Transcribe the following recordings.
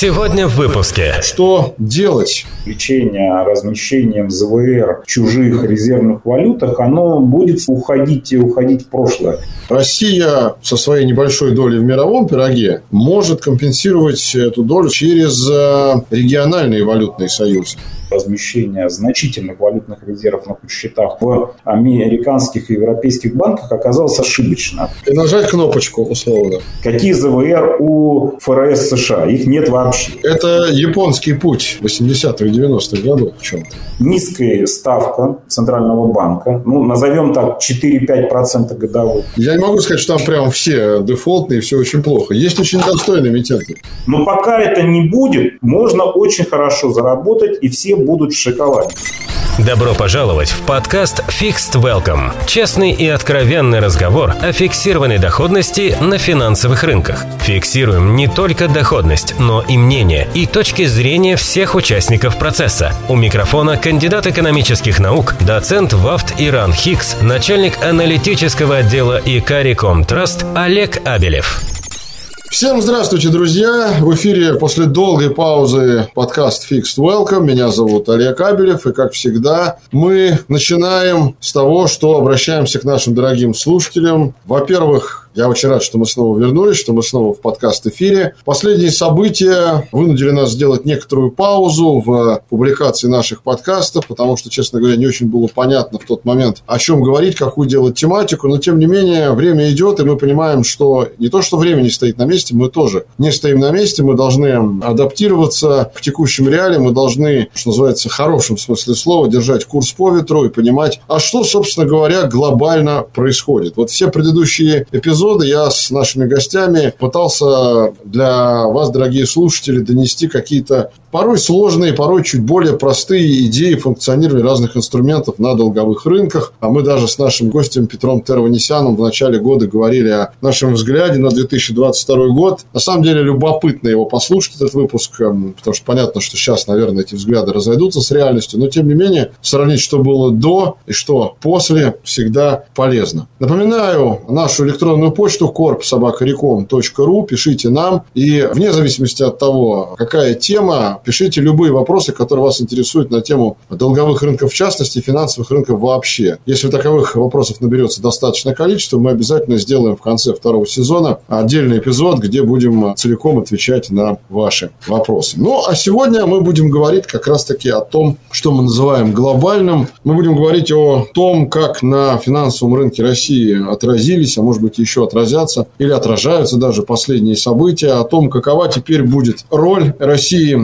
Сегодня в выпуске. Что делать? Лечение размещением ЗВР в чужих резервных валютах, оно будет уходить и уходить в прошлое. Россия со своей небольшой долей в мировом пироге может компенсировать эту долю через э, региональные валютные союзы размещение значительных валютных резервов на счетах в американских и европейских банках оказалось ошибочно. И нажать кнопочку условно. Какие ЗВР у ФРС США? Их нет вообще. Это японский путь 80-х, 90-х годов в чем-то. Низкая ставка Центрального банка, ну, назовем так, 4-5% годовых. Я не могу сказать, что там прям все дефолтные, все очень плохо. Есть очень достойные эмитенты. Но пока это не будет, можно очень хорошо заработать, и все будут в шоколаде. Добро пожаловать в подкаст Fixed Welcome. Честный и откровенный разговор о фиксированной доходности на финансовых рынках. Фиксируем не только доходность, но и мнение и точки зрения всех участников процесса. У микрофона кандидат экономических наук, доцент ВАФТ Иран Хикс, начальник аналитического отдела Икариком Траст Олег Абелев. Всем здравствуйте, друзья! В эфире после долгой паузы подкаст Fixed Welcome. Меня зовут Олег Абелев, и, как всегда, мы начинаем с того, что обращаемся к нашим дорогим слушателям. Во-первых, я очень рад, что мы снова вернулись, что мы снова в подкаст-эфире. Последние события вынудили нас сделать некоторую паузу в публикации наших подкастов, потому что, честно говоря, не очень было понятно в тот момент, о чем говорить, какую делать тематику. Но, тем не менее, время идет, и мы понимаем, что не то, что время не стоит на месте, мы тоже не стоим на месте, мы должны адаптироваться к текущим реалиям, мы должны, что называется, в хорошем смысле слова, держать курс по ветру и понимать, а что, собственно говоря, глобально происходит. Вот все предыдущие эпизоды эпизода я с нашими гостями пытался для вас, дорогие слушатели, донести какие-то порой сложные, порой чуть более простые идеи функционирования разных инструментов на долговых рынках. А мы даже с нашим гостем Петром Терванесяном в начале года говорили о нашем взгляде на 2022 год. На самом деле любопытно его послушать, этот выпуск, эм, потому что понятно, что сейчас, наверное, эти взгляды разойдутся с реальностью, но тем не менее сравнить, что было до и что после, всегда полезно. Напоминаю нашу электронную почту korpsobakarecom.ru, пишите нам, и вне зависимости от того, какая тема, Пишите любые вопросы, которые вас интересуют на тему долговых рынков в частности, финансовых рынков вообще. Если таковых вопросов наберется достаточное количество, мы обязательно сделаем в конце второго сезона отдельный эпизод, где будем целиком отвечать на ваши вопросы. Ну, а сегодня мы будем говорить как раз-таки о том, что мы называем глобальным. Мы будем говорить о том, как на финансовом рынке России отразились, а может быть еще отразятся или отражаются даже последние события, о том, какова теперь будет роль России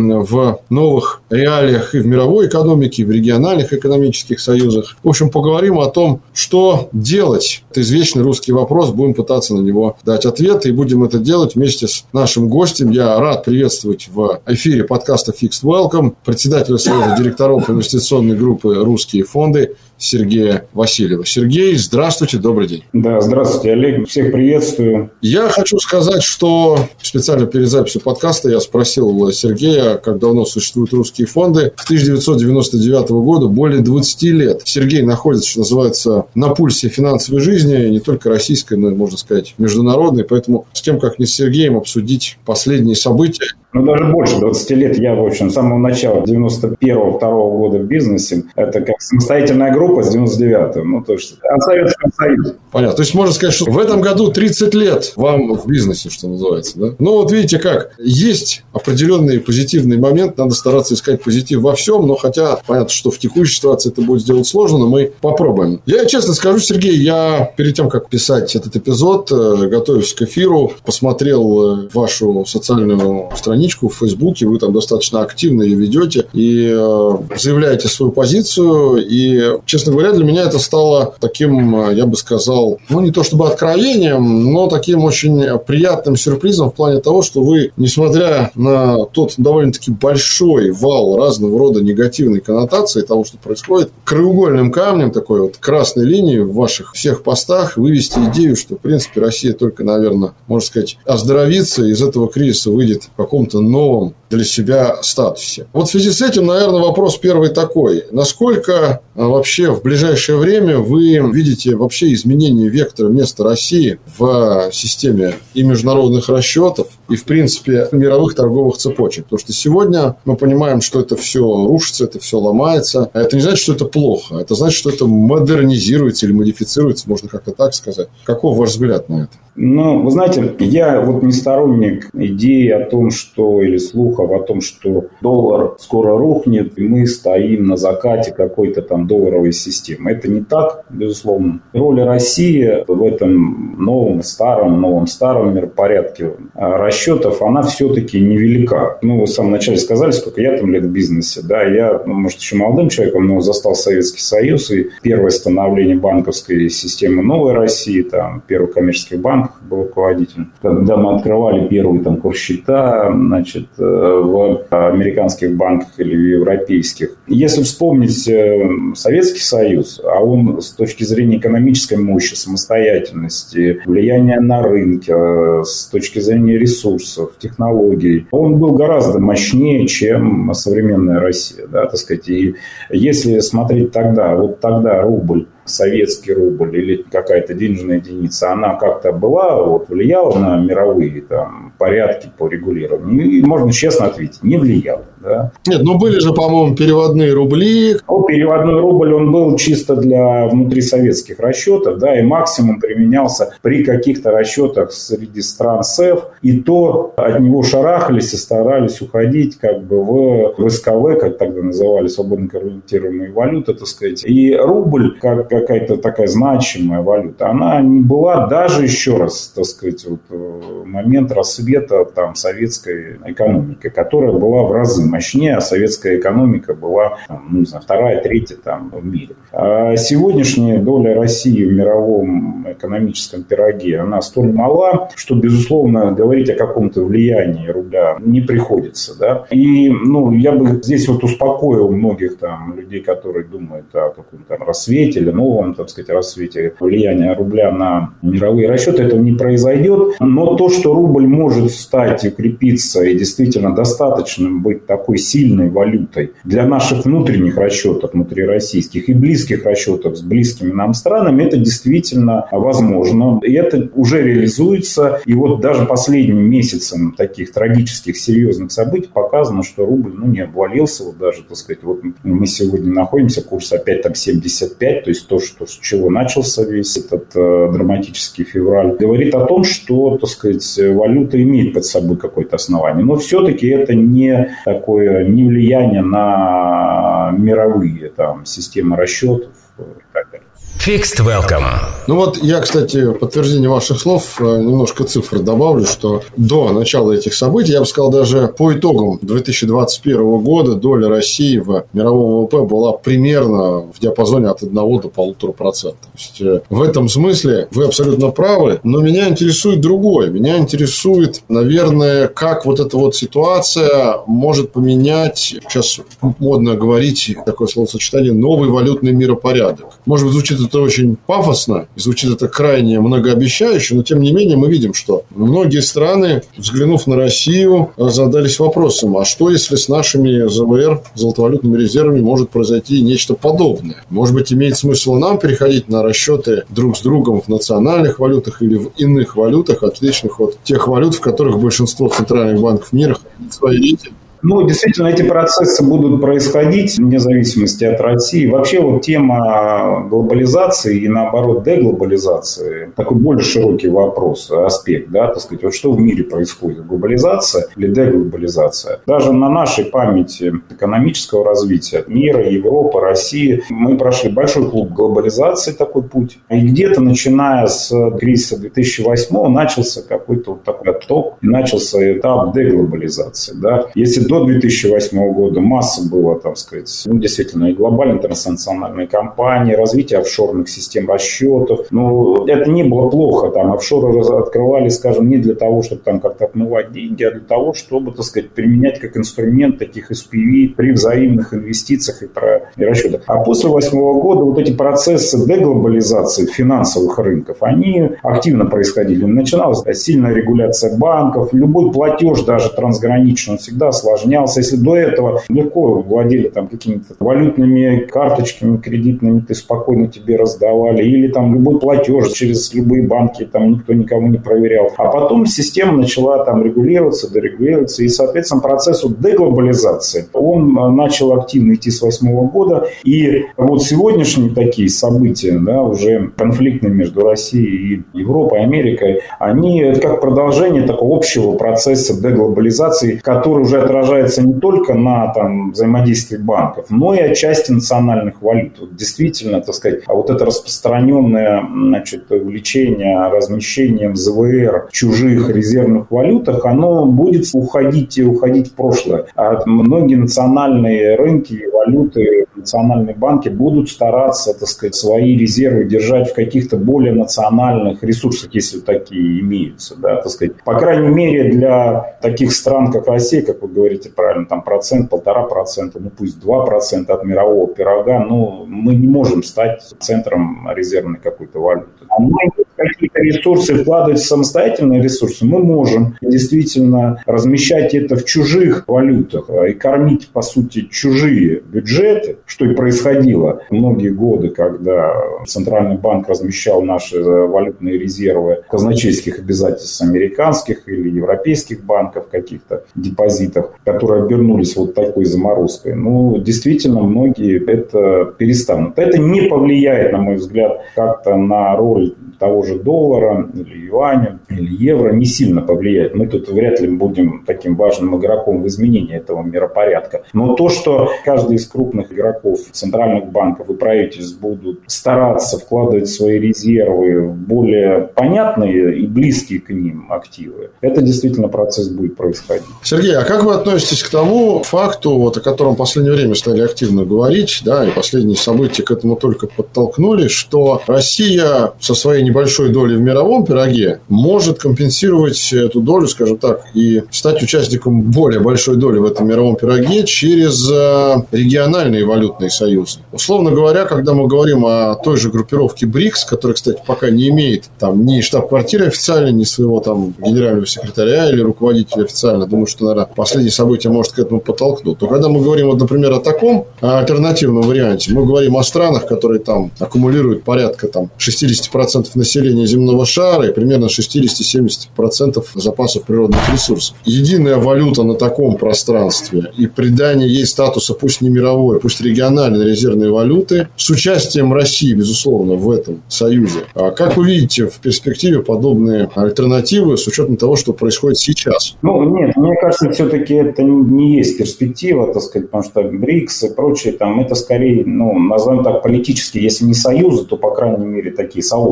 новых реалиях и в мировой экономике, и в региональных экономических союзах. В общем, поговорим о том, что делать. Это извечный русский вопрос, будем пытаться на него дать ответ, и будем это делать вместе с нашим гостем. Я рад приветствовать в эфире подкаста Fixed Welcome председателя Совета директоров инвестиционной группы «Русские фонды» Сергея Васильева. Сергей, здравствуйте, добрый день. Да, здравствуйте, Олег. Всех приветствую. Я хочу сказать, что специально перед записью подкаста я спросил Сергея, как давно существуют русские фонды. С 1999 года более 20 лет. Сергей находится, что называется, на пульсе финансовой жизни, не только российской, но, можно сказать, международной. Поэтому с кем, как не с Сергеем, обсудить последние события ну, даже больше 20 лет я, в общем, с самого начала 91-2 года в бизнесе. Это как самостоятельная группа с 99-го. Ну, то есть от Советского Союза. Понятно. То есть, можно сказать, что в этом году 30 лет вам в бизнесе, что называется. Да? Ну, вот видите как. Есть определенный позитивный момент. Надо стараться искать позитив во всем. Но хотя, понятно, что в текущей ситуации это будет сделать сложно, но мы попробуем. Я честно скажу, Сергей, я перед тем, как писать этот эпизод, э, готовясь к эфиру, посмотрел э, вашу социальную страницу страничку в Фейсбуке, вы там достаточно активно ее ведете и э, заявляете свою позицию. И, честно говоря, для меня это стало таким, э, я бы сказал, ну, не то чтобы откровением, но таким очень приятным сюрпризом в плане того, что вы, несмотря на тот довольно-таки большой вал разного рода негативной коннотации того, что происходит, краеугольным камнем такой вот красной линии в ваших всех постах вывести идею, что, в принципе, Россия только, наверное, можно сказать, оздоровится, из этого кризиса выйдет в каком-то каком-то новом для себя статусе. Вот в связи с этим, наверное, вопрос первый такой. Насколько а, вообще в ближайшее время вы видите вообще изменение вектора места России в системе и международных расчетов, и, в принципе, мировых торговых цепочек? Потому что сегодня мы понимаем, что это все рушится, это все ломается. А это не значит, что это плохо. Это значит, что это модернизируется или модифицируется, можно как-то так сказать. Каков ваш взгляд на это? Ну, вы знаете, я вот не сторонник идеи о том, что, или слухов о том, что доллар скоро рухнет, и мы стоим на закате какой-то там долларовой системы. Это не так, безусловно. Роль России в этом новом, старом, новом, старом миропорядке расчетов, она все-таки невелика. Ну, вы в самом начале сказали, сколько я там лет в бизнесе, да, я, ну, может, еще молодым человеком, но застал Советский Союз и первое становление банковской системы новой России, там, первый коммерческий банк, был руководителем. Когда мы открывали первый там курс счета, значит, э, в американских банках или в европейских. Если вспомнить э, Советский Союз, а он с точки зрения экономической мощи, самостоятельности, влияния на рынке, э, с точки зрения ресурсов, технологий, он был гораздо мощнее, чем современная Россия, да, так сказать. И если смотреть тогда, вот тогда рубль советский рубль или какая-то денежная единица, она как-то была, вот, влияла на мировые там, порядки по регулированию? И можно честно ответить, не влияла. Да? Нет, ну были же, по-моему, переводные рубли. Ну, переводной рубль, он был чисто для внутрисоветских расчетов, да, и максимум применялся при каких-то расчетах среди стран СЭФ, и то от него шарахались и старались уходить как бы в, в СКВ, как тогда называли, свободно конвертируемые валюты, так сказать. И рубль, как какая-то такая значимая валюта, она не была даже еще раз, так сказать, вот, э, момент рассвета там советской экономики, которая была в разы мощнее, а советская экономика была, там, ну, не знаю, вторая, третья там в мире. А сегодняшняя доля России в мировом экономическом пироге, она столь мала, что, безусловно, говорить о каком-то влиянии рубля не приходится, да. И, ну, я бы здесь вот успокоил многих там людей, которые думают о каком-то рассвете или новом, так сказать, рассвете влияния рубля на мировые расчеты, этого не произойдет. Но то, что рубль может стать укрепиться и действительно достаточным быть такой сильной валютой для наших внутренних расчетов, внутрироссийских и близких расчетов с близкими нам странами, это действительно возможно. И это уже реализуется. И вот даже последним месяцем таких трагических, серьезных событий показано, что рубль ну, не обвалился. Вот даже, так сказать, вот мы сегодня находимся, курс опять там 75, то есть то, что, с чего начался весь этот э, драматический февраль, говорит о том, что, так сказать, валюта имеет под собой какое-то основание. Но все-таки это не такое, не влияние на мировые там, системы расчетов и так. Fixed Welcome. Ну вот я, кстати, в подтверждение ваших слов э, немножко цифр добавлю, что до начала этих событий, я бы сказал, даже по итогам 2021 года доля России в мировом ВВП была примерно в диапазоне от 1 до полутора процентов. То есть, э, в этом смысле вы абсолютно правы, но меня интересует другое. Меня интересует, наверное, как вот эта вот ситуация может поменять, сейчас модно говорить такое словосочетание, новый валютный миропорядок. Может быть, звучит это очень пафосно, звучит это крайне многообещающе, но тем не менее мы видим, что многие страны, взглянув на Россию, задались вопросом, а что если с нашими ЗВР, золотовалютными резервами, может произойти нечто подобное? Может быть, имеет смысл нам переходить на расчеты друг с другом в национальных валютах или в иных валютах, отличных от тех валют, в которых большинство центральных банков мира свои рейтинги ну, действительно, эти процессы будут происходить вне зависимости от России. Вообще вот тема глобализации и, наоборот, деглобализации такой более широкий вопрос, аспект, да, так сказать, вот что в мире происходит, глобализация или деглобализация. Даже на нашей памяти экономического развития мира, Европы, России мы прошли большой клуб глобализации, такой путь. И где-то начиная с кризиса 2008 начался какой-то вот такой отток, начался этап деглобализации. Да. Если до 2008 года масса было, так сказать, ну, действительно, и глобальные транснациональные компании, развитие офшорных систем расчетов. Ну, это не было плохо. Там офшоры открывали, скажем, не для того, чтобы там как-то отмывать деньги, а для того, чтобы, так сказать, применять как инструмент таких SPV при взаимных инвестициях и, про, и расчетах. А после 2008 года вот эти процессы деглобализации финансовых рынков, они активно происходили. Начиналась сильная регуляция банков, любой платеж даже трансграничный, он всегда осложнялся. Если до этого легко владели там какими-то валютными карточками кредитными, ты спокойно тебе раздавали, или там любой платеж через любые банки, там никто никому не проверял. А потом система начала там регулироваться, дерегулироваться, и, соответственно, процессу деглобализации он э, начал активно идти с 2008 года, и вот сегодняшние такие события, да, уже конфликтные между Россией и Европой, Америкой, они это как продолжение такого общего процесса деглобализации, который уже отражается не только на там, взаимодействии банков, но и отчасти национальных валют. Вот действительно, так сказать, а вот это распространенное значит, увлечение размещением ЗВР чужих резервных валютах, оно будет уходить и уходить в прошлое. А многие национальные рынки и валюты, национальные банки будут стараться, так сказать, свои резервы держать в каких-то более национальных ресурсах, если такие имеются, да, так сказать. По крайней мере, для таких стран, как Россия, как вы говорите правильно, там процент, полтора процента, ну пусть два процента от мирового пирога, ну, мы не можем стать центром резервной какой-то валюты. А мы какие-то ресурсы вкладывать в самостоятельные ресурсы, мы можем действительно размещать это в чужих валютах и кормить, по сути, чужие бюджеты, что и происходило многие годы, когда Центральный банк размещал наши валютные резервы казначейских обязательств американских или европейских банков каких-то депозитах, которые обернулись вот такой заморозкой. Ну, действительно, многие это перестанут. Это не повлияет, на мой взгляд, как-то на роль того же доллара или юаня или евро не сильно повлияет. Мы тут вряд ли будем таким важным игроком в изменении этого миропорядка. Но то, что каждый из крупных игроков центральных банков и правительств будут стараться вкладывать свои резервы в более понятные и близкие к ним активы, это действительно процесс будет происходить. Сергей, а как вы относитесь к тому факту, вот, о котором в последнее время стали активно говорить, да, и последние события к этому только подтолкнули, что Россия со своей небольшой долей в мировом пироге может компенсировать эту долю, скажем так, и стать участником более большой доли в этом мировом пироге через э, региональные валютные союзы. Условно говоря, когда мы говорим о той же группировке БРИКС, которая, кстати, пока не имеет там ни штаб-квартиры официально, ни своего там генерального секретаря или руководителя официально, думаю, что, наверное, последние события может к этому подтолкнуть. То когда мы говорим, вот, например, о таком альтернативном варианте, мы говорим о странах, которые там аккумулируют порядка там 60% населения земного шара и примерно 60-70% запасов природных ресурсов. Единая валюта на таком пространстве и придание ей статуса пусть не мировой, пусть региональной резервной валюты с участием России, безусловно, в этом союзе. А как вы видите в перспективе подобные альтернативы с учетом того, что происходит сейчас? Ну, нет, мне кажется, все-таки это не есть перспектива, так сказать, потому что БРИКС и прочее, там, это скорее, ну, назовем так, политические, если не союзы, то, по крайней мере, такие сообщества,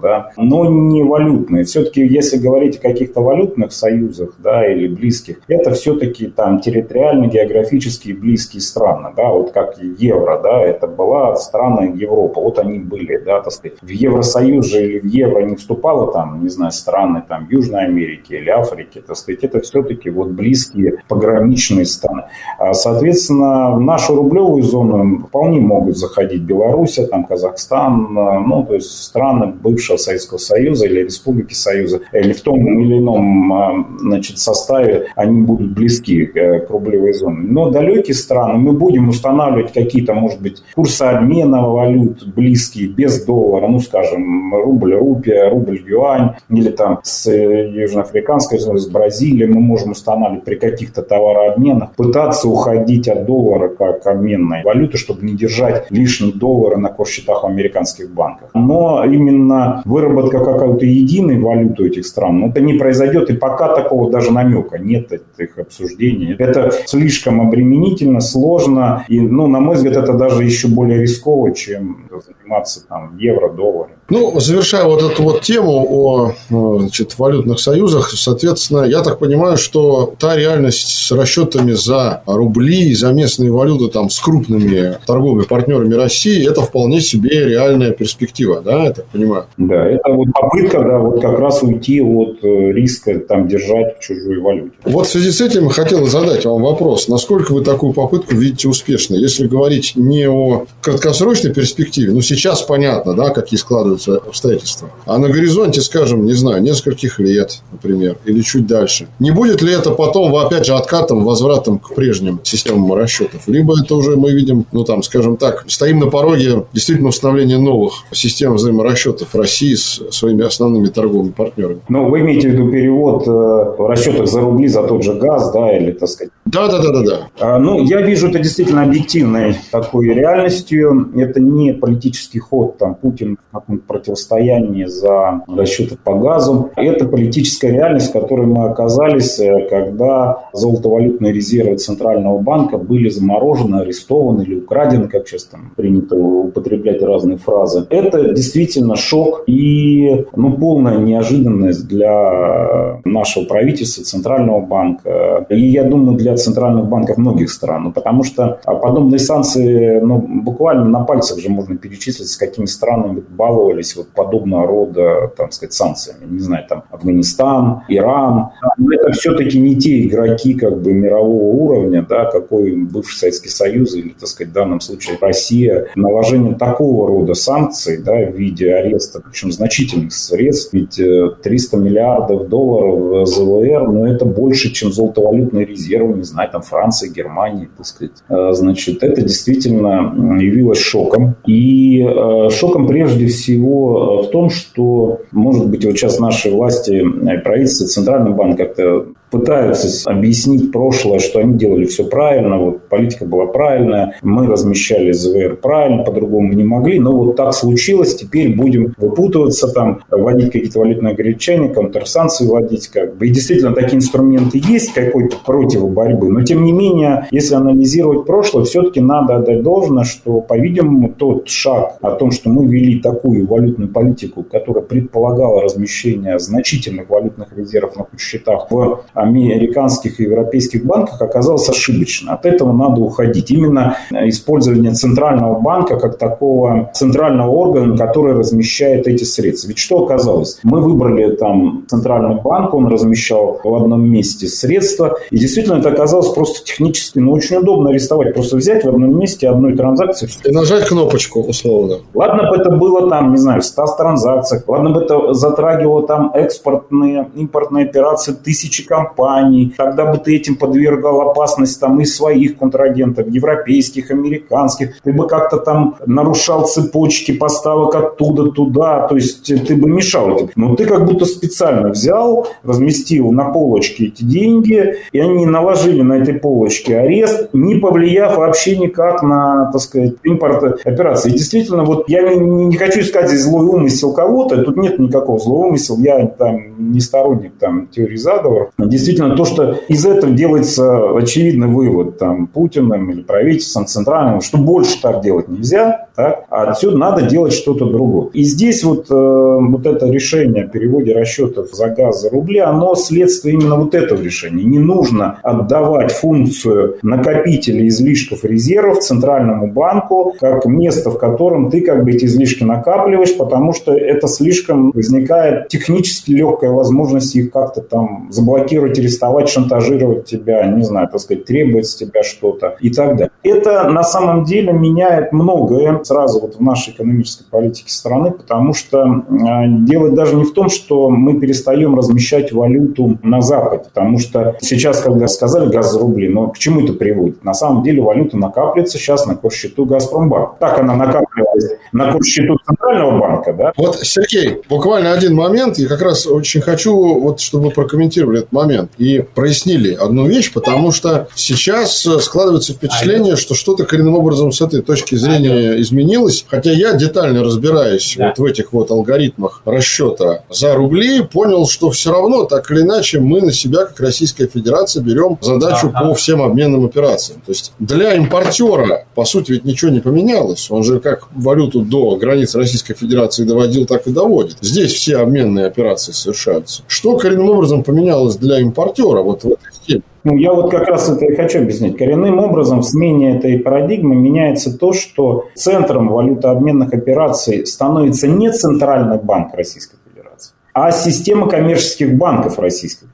да, но не валютные. Все-таки, если говорить о каких-то валютных союзах, да, или близких, это все-таки там территориально, географически близкие страны, да, вот как евро, да, это была страна Европы, вот они были, да, так сказать, в Евросоюз же или в евро не вступало там, не знаю, страны там Южной Америки или Африки, так сказать, это все-таки вот близкие пограничные страны. А, соответственно, в нашу рублевую зону вполне могут заходить Белоруссия, там Казахстан, ну, то есть страны бывшего Советского Союза или Республики Союза, или в том или ином а, значит, составе они будут близки э, к рублевой зоне. Но далекие страны мы будем устанавливать какие-то, может быть, курсы обмена валют близкие, без доллара, ну, скажем, рубль-рупия, рубль-юань, или там с э, Южноафриканской, с Бразилией мы можем устанавливать при каких-то товарообменах, пытаться уходить от доллара как обменной валюты, чтобы не держать лишние доллары на корсчетах в американских банках. Но именно выработка какой-то единой валюты этих стран, это не произойдет, и пока такого даже намека нет этих обсуждений. Это слишком обременительно, сложно, и, ну, на мой взгляд, это даже еще более рисково, чем заниматься там евро, долларом. Ну, завершая вот эту вот тему о э, значит, валютных союзах, соответственно, я так понимаю, что та реальность с расчетами за рубли, за местные валюты там с крупными торговыми партнерами России, это вполне себе реальная перспектива, да, я так понимаю? Да, это вот попытка, да, вот как раз уйти от э, риска там держать в чужой валюте. Вот в связи с этим хотел задать вам вопрос, насколько вы такую попытку видите успешной? Если говорить не о краткосрочной перспективе, ну, сейчас понятно, да, какие складываются складываются обстоятельства. А на горизонте, скажем, не знаю, нескольких лет, например, или чуть дальше. Не будет ли это потом, опять же, откатом, возвратом к прежним системам расчетов? Либо это уже мы видим, ну там, скажем так, стоим на пороге действительно установления новых систем взаиморасчетов России с своими основными торговыми партнерами. Ну, вы имеете в виду перевод э, в расчетах за рубли за тот же газ, да, или, так сказать? Да, да, да, да, да. Ну, я вижу это действительно объективной такой реальностью. Это не политический ход, там, Путин в каком противостоянии за расчеты по газу. Это политическая реальность, в которой мы оказались, э, когда золотовалютные резервы Центрального банка были заморожены, арестованы или украдены, как сейчас там принято употреблять разные фразы. Это действительно шок и ну, полная неожиданность для нашего правительства, Центрального банка. И я думаю, для центральных банков многих стран. Ну, потому что подобные санкции ну, буквально на пальцах же можно перечислить, с какими странами баловали пользовались вот подобного рода, там сказать, санкциями. Не знаю, там Афганистан, Иран. Но это все-таки не те игроки как бы мирового уровня, да, какой бывший Советский Союз или, так сказать, в данном случае Россия. Наложение такого рода санкций, да, в виде ареста, причем значительных средств, ведь 300 э, миллиардов долларов ЗВР, но это больше, чем золотовалютные резервы, не знаю, там Франции, Германии, так сказать. Э, значит, это действительно явилось шоком. И э, шоком прежде всего всего в том, что, может быть, вот сейчас наши власти, правительство, Центральный банк как-то пытаются объяснить прошлое, что они делали все правильно, вот политика была правильная, мы размещали ЗВР правильно, по-другому не могли, но вот так случилось, теперь будем выпутываться там, вводить какие-то валютные ограничения, контрсанкции вводить как бы. И действительно такие инструменты есть какой-то против борьбы, но тем не менее, если анализировать прошлое, все-таки надо отдать должное, что, по-видимому, тот шаг о том, что мы вели такую валютную политику, которая предполагала размещение значительных валютных резервов на счетах в американских и европейских банках оказалось ошибочно. От этого надо уходить. Именно использование центрального банка как такого центрального органа, который размещает эти средства. Ведь что оказалось? Мы выбрали там центральный банк, он размещал в одном месте средства, и действительно это оказалось просто технически, ну, очень удобно арестовать. Просто взять в одном месте одной транзакции. И нажать кнопочку, условно. Ладно бы это было там, не знаю, в 100 транзакциях, ладно бы это затрагивало там экспортные, импортные операции тысячи компаний, компаний, тогда бы ты этим подвергал опасность там и своих контрагентов, европейских, американских, ты бы как-то там нарушал цепочки поставок оттуда туда, то есть ты бы мешал этим. Но ты как будто специально взял, разместил на полочке эти деньги, и они наложили на этой полочке арест, не повлияв вообще никак на, так сказать, импорт операции. И действительно, вот я не, не хочу искать здесь злой умысел кого-то, тут нет никакого злого умысла, я там не сторонник там теории заговора действительно то, что из этого делается очевидный вывод там, Путиным или правительством центральным, что больше так делать нельзя, так? а отсюда надо делать что-то другое. И здесь вот, э, вот это решение о переводе расчетов за газ за рубли, оно следствие именно вот этого решения. Не нужно отдавать функцию накопителя излишков резервов Центральному банку, как место, в котором ты как бы эти излишки накапливаешь, потому что это слишком возникает технически легкая возможность их как-то там заблокировать шантажировать, арестовать, шантажировать тебя, не знаю, так сказать, требовать с тебя что-то и так далее. Это на самом деле меняет многое сразу вот в нашей экономической политике страны, потому что э, дело даже не в том, что мы перестаем размещать валюту на Западе, потому что сейчас, когда сказали газ рубли, но к чему это приводит? На самом деле валюта накапливается сейчас на курс-счету Газпромбанк. Так она накапливалась на курс-счету Центрального банка, да? Вот, Сергей, буквально один момент, я как раз очень хочу, вот, чтобы вы прокомментировали этот момент момент и прояснили одну вещь, потому что сейчас складывается впечатление, что что-то коренным образом с этой точки зрения изменилось. Хотя я детально разбираюсь да. вот в этих вот алгоритмах расчета за рубли, понял, что все равно так или иначе мы на себя, как Российская Федерация, берем задачу ага. по всем обменным операциям. То есть для импортера, по сути, ведь ничего не поменялось. Он же как валюту до границ Российской Федерации доводил, так и доводит. Здесь все обменные операции совершаются. Что коренным образом поменялось для импортера вот в этой схеме? Ну, я вот как раз это и хочу объяснить. Коренным образом в смене этой парадигмы меняется то, что центром валютообменных операций становится не Центральный банк Российской Федерации, а система коммерческих банков Российской.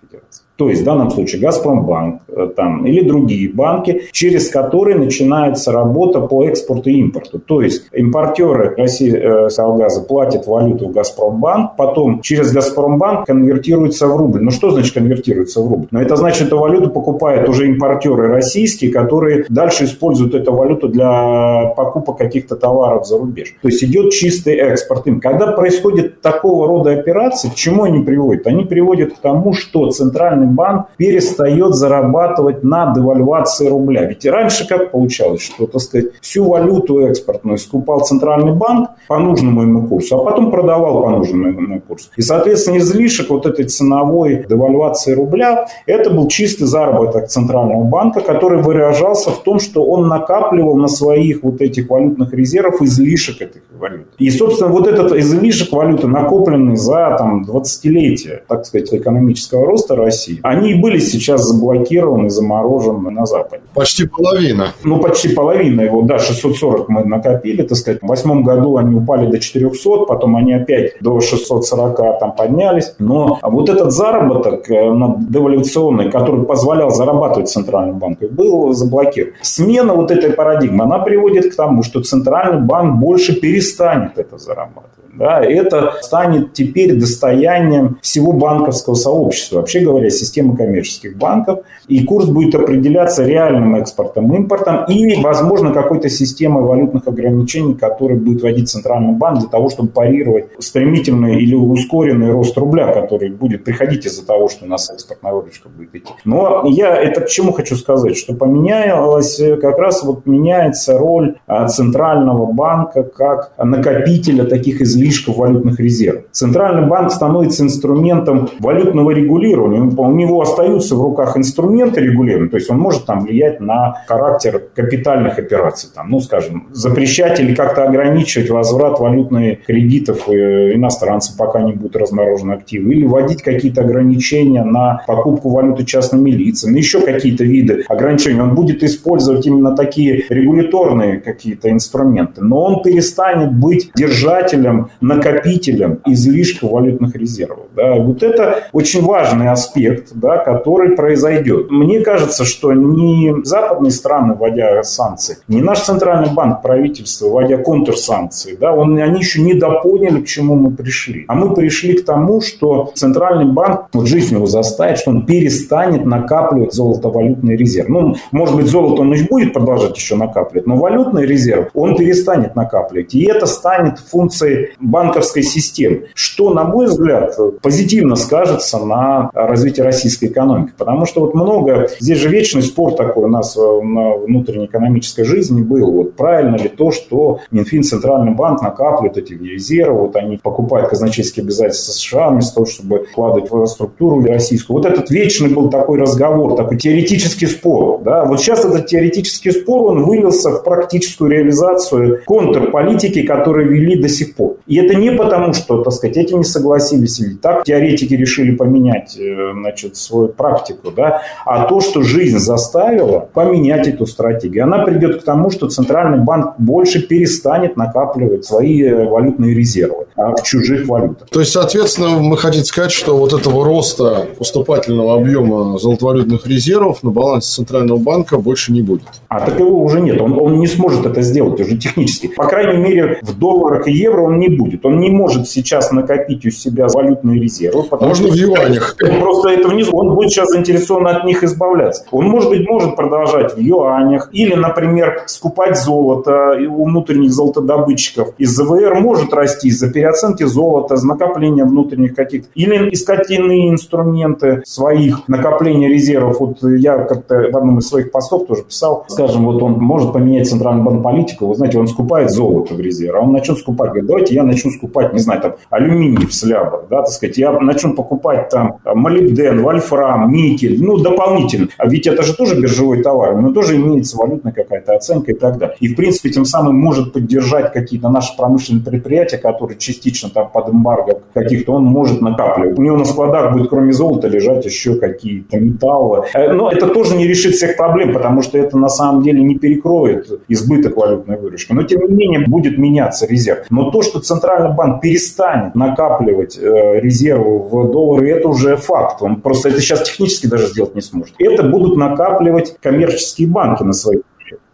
То есть в данном случае Газпромбанк э, там, или другие банки, через которые начинается работа по экспорту и импорту. То есть импортеры России э, газа платят валюту в Газпромбанк, потом через Газпромбанк конвертируется в рубль. Ну что значит конвертируется в рубль? Ну это значит, эту валюту покупают уже импортеры российские, которые дальше используют эту валюту для покупок каких-то товаров за рубеж. То есть идет чистый экспорт. Когда происходит такого рода операции, к чему они приводят? Они приводят к тому, что центральный Банк перестает зарабатывать на девальвации рубля. Ведь и раньше как получалось, что, так сказать, всю валюту экспортную скупал Центральный банк по нужному ему курсу, а потом продавал по нужному ему курсу. И, соответственно, излишек вот этой ценовой девальвации рубля, это был чистый заработок Центрального банка, который выражался в том, что он накапливал на своих вот этих валютных резервах излишек этих валют. И, собственно, вот этот излишек валюты, накопленный за там, 20-летие, так сказать, экономического роста России, России. Они были сейчас заблокированы, заморожены на Западе. Почти половина. Ну, почти половина его, да, 640 мы накопили, так сказать. В восьмом году они упали до 400, потом они опять до 640 там поднялись. Но вот этот заработок э, девальвационный, который позволял зарабатывать Центральный банк, был заблокирован. Смена вот этой парадигмы, она приводит к тому, что Центральный банк больше перестанет это зарабатывать. Да, это станет теперь достоянием всего банковского сообщества. Вообще говоря, системы коммерческих банков. И курс будет определяться реальным экспортом, импортом и, возможно, какой-то системой валютных ограничений, которые будет вводить Центральный банк для того, чтобы парировать стремительный или ускоренный рост рубля, который будет приходить из-за того, что у нас экспортная выручка будет идти. Но я это к чему хочу сказать, что поменялась, как раз вот меняется роль а, Центрального банка как накопителя таких излишков излишков валютных резервов. Центральный банк становится инструментом валютного регулирования. У него остаются в руках инструменты регулирования, то есть он может там влиять на характер капитальных операций. Там, ну, скажем, запрещать или как-то ограничивать возврат валютных кредитов э, иностранцам, пока не будут разморожены активы, или вводить какие-то ограничения на покупку валюты частными лицами, еще какие-то виды ограничений. Он будет использовать именно такие регуляторные какие-то инструменты, но он перестанет быть держателем накопителем излишка валютных резервов. Да. Вот это очень важный аспект, да, который произойдет. Мне кажется, что ни западные страны, вводя санкции, ни наш центральный банк, правительство, вводя контрсанкции, да, он, они еще не допоняли, к чему мы пришли. А мы пришли к тому, что центральный банк, вот жизнь его заставит, что он перестанет накапливать золотовалютный резерв. Ну, может быть, золото он и будет продолжать еще накапливать, но валютный резерв он перестанет накапливать. И это станет функцией банковской системы, что, на мой взгляд, позитивно скажется на развитии российской экономики. Потому что вот много, здесь же вечный спор такой у нас на внутренней экономической жизни был. Вот правильно ли то, что Минфин, Центральный банк накапливает эти резервы, вот они покупают казначейские обязательства США вместо того, чтобы вкладывать в структуру российскую. Вот этот вечный был такой разговор, такой теоретический спор. Да? Вот сейчас этот теоретический спор, он вылился в практическую реализацию контрполитики, которые вели до сих пор. И это не потому, что, так сказать, эти не согласились или так теоретики решили поменять э, значит, свою практику, да, а то, что жизнь заставила поменять эту стратегию. Она придет к тому, что Центральный банк больше перестанет накапливать свои э, валютные резервы а в чужих валютах. То есть, соответственно, мы хотите сказать, что вот этого роста поступательного объема золотовалютных резервов на балансе Центрального банка больше не будет? А так его уже нет. Он, он не сможет это сделать уже технически. По крайней мере, в долларах и евро он не будет. Он не может сейчас накопить у себя валютные резервы. Можно в юанях. Он просто это внизу. Он будет сейчас заинтересован от них избавляться. Он, может быть, может продолжать в юанях. Или, например, скупать золото у внутренних золотодобытчиков. Из ЗВР может расти из-за переоценки золота, из накопления внутренних каких-то. Или искать иные инструменты своих накопления резервов. Вот я как-то в одном из своих постов тоже писал, скажем, вот он может поменять центральный банк политику, вы знаете, он скупает золото в резерв, а он начнет скупать, говорит, давайте я начну скупать, не знаю, там, алюминий в слябах, да, так сказать, я начну покупать там молибден, вольфрам, никель, ну, дополнительно. А ведь это же тоже биржевой товар, но тоже имеется валютная какая-то оценка и так далее. И, в принципе, тем самым может поддержать какие-то наши промышленные предприятия, которые частично там под эмбарго каких-то, он может накапливать. У него на складах будет, кроме золота, лежать еще какие-то металлы. Э, но это тоже не решит всех проблем, потому что это на самом деле не перекроет избыток валютной выручки. Но, тем не менее, будет меняться резерв. Но то, что Центральный банк перестанет накапливать э, резервы в доллары, это уже факт. Он просто это сейчас технически даже сделать не сможет. Это будут накапливать коммерческие банки на своих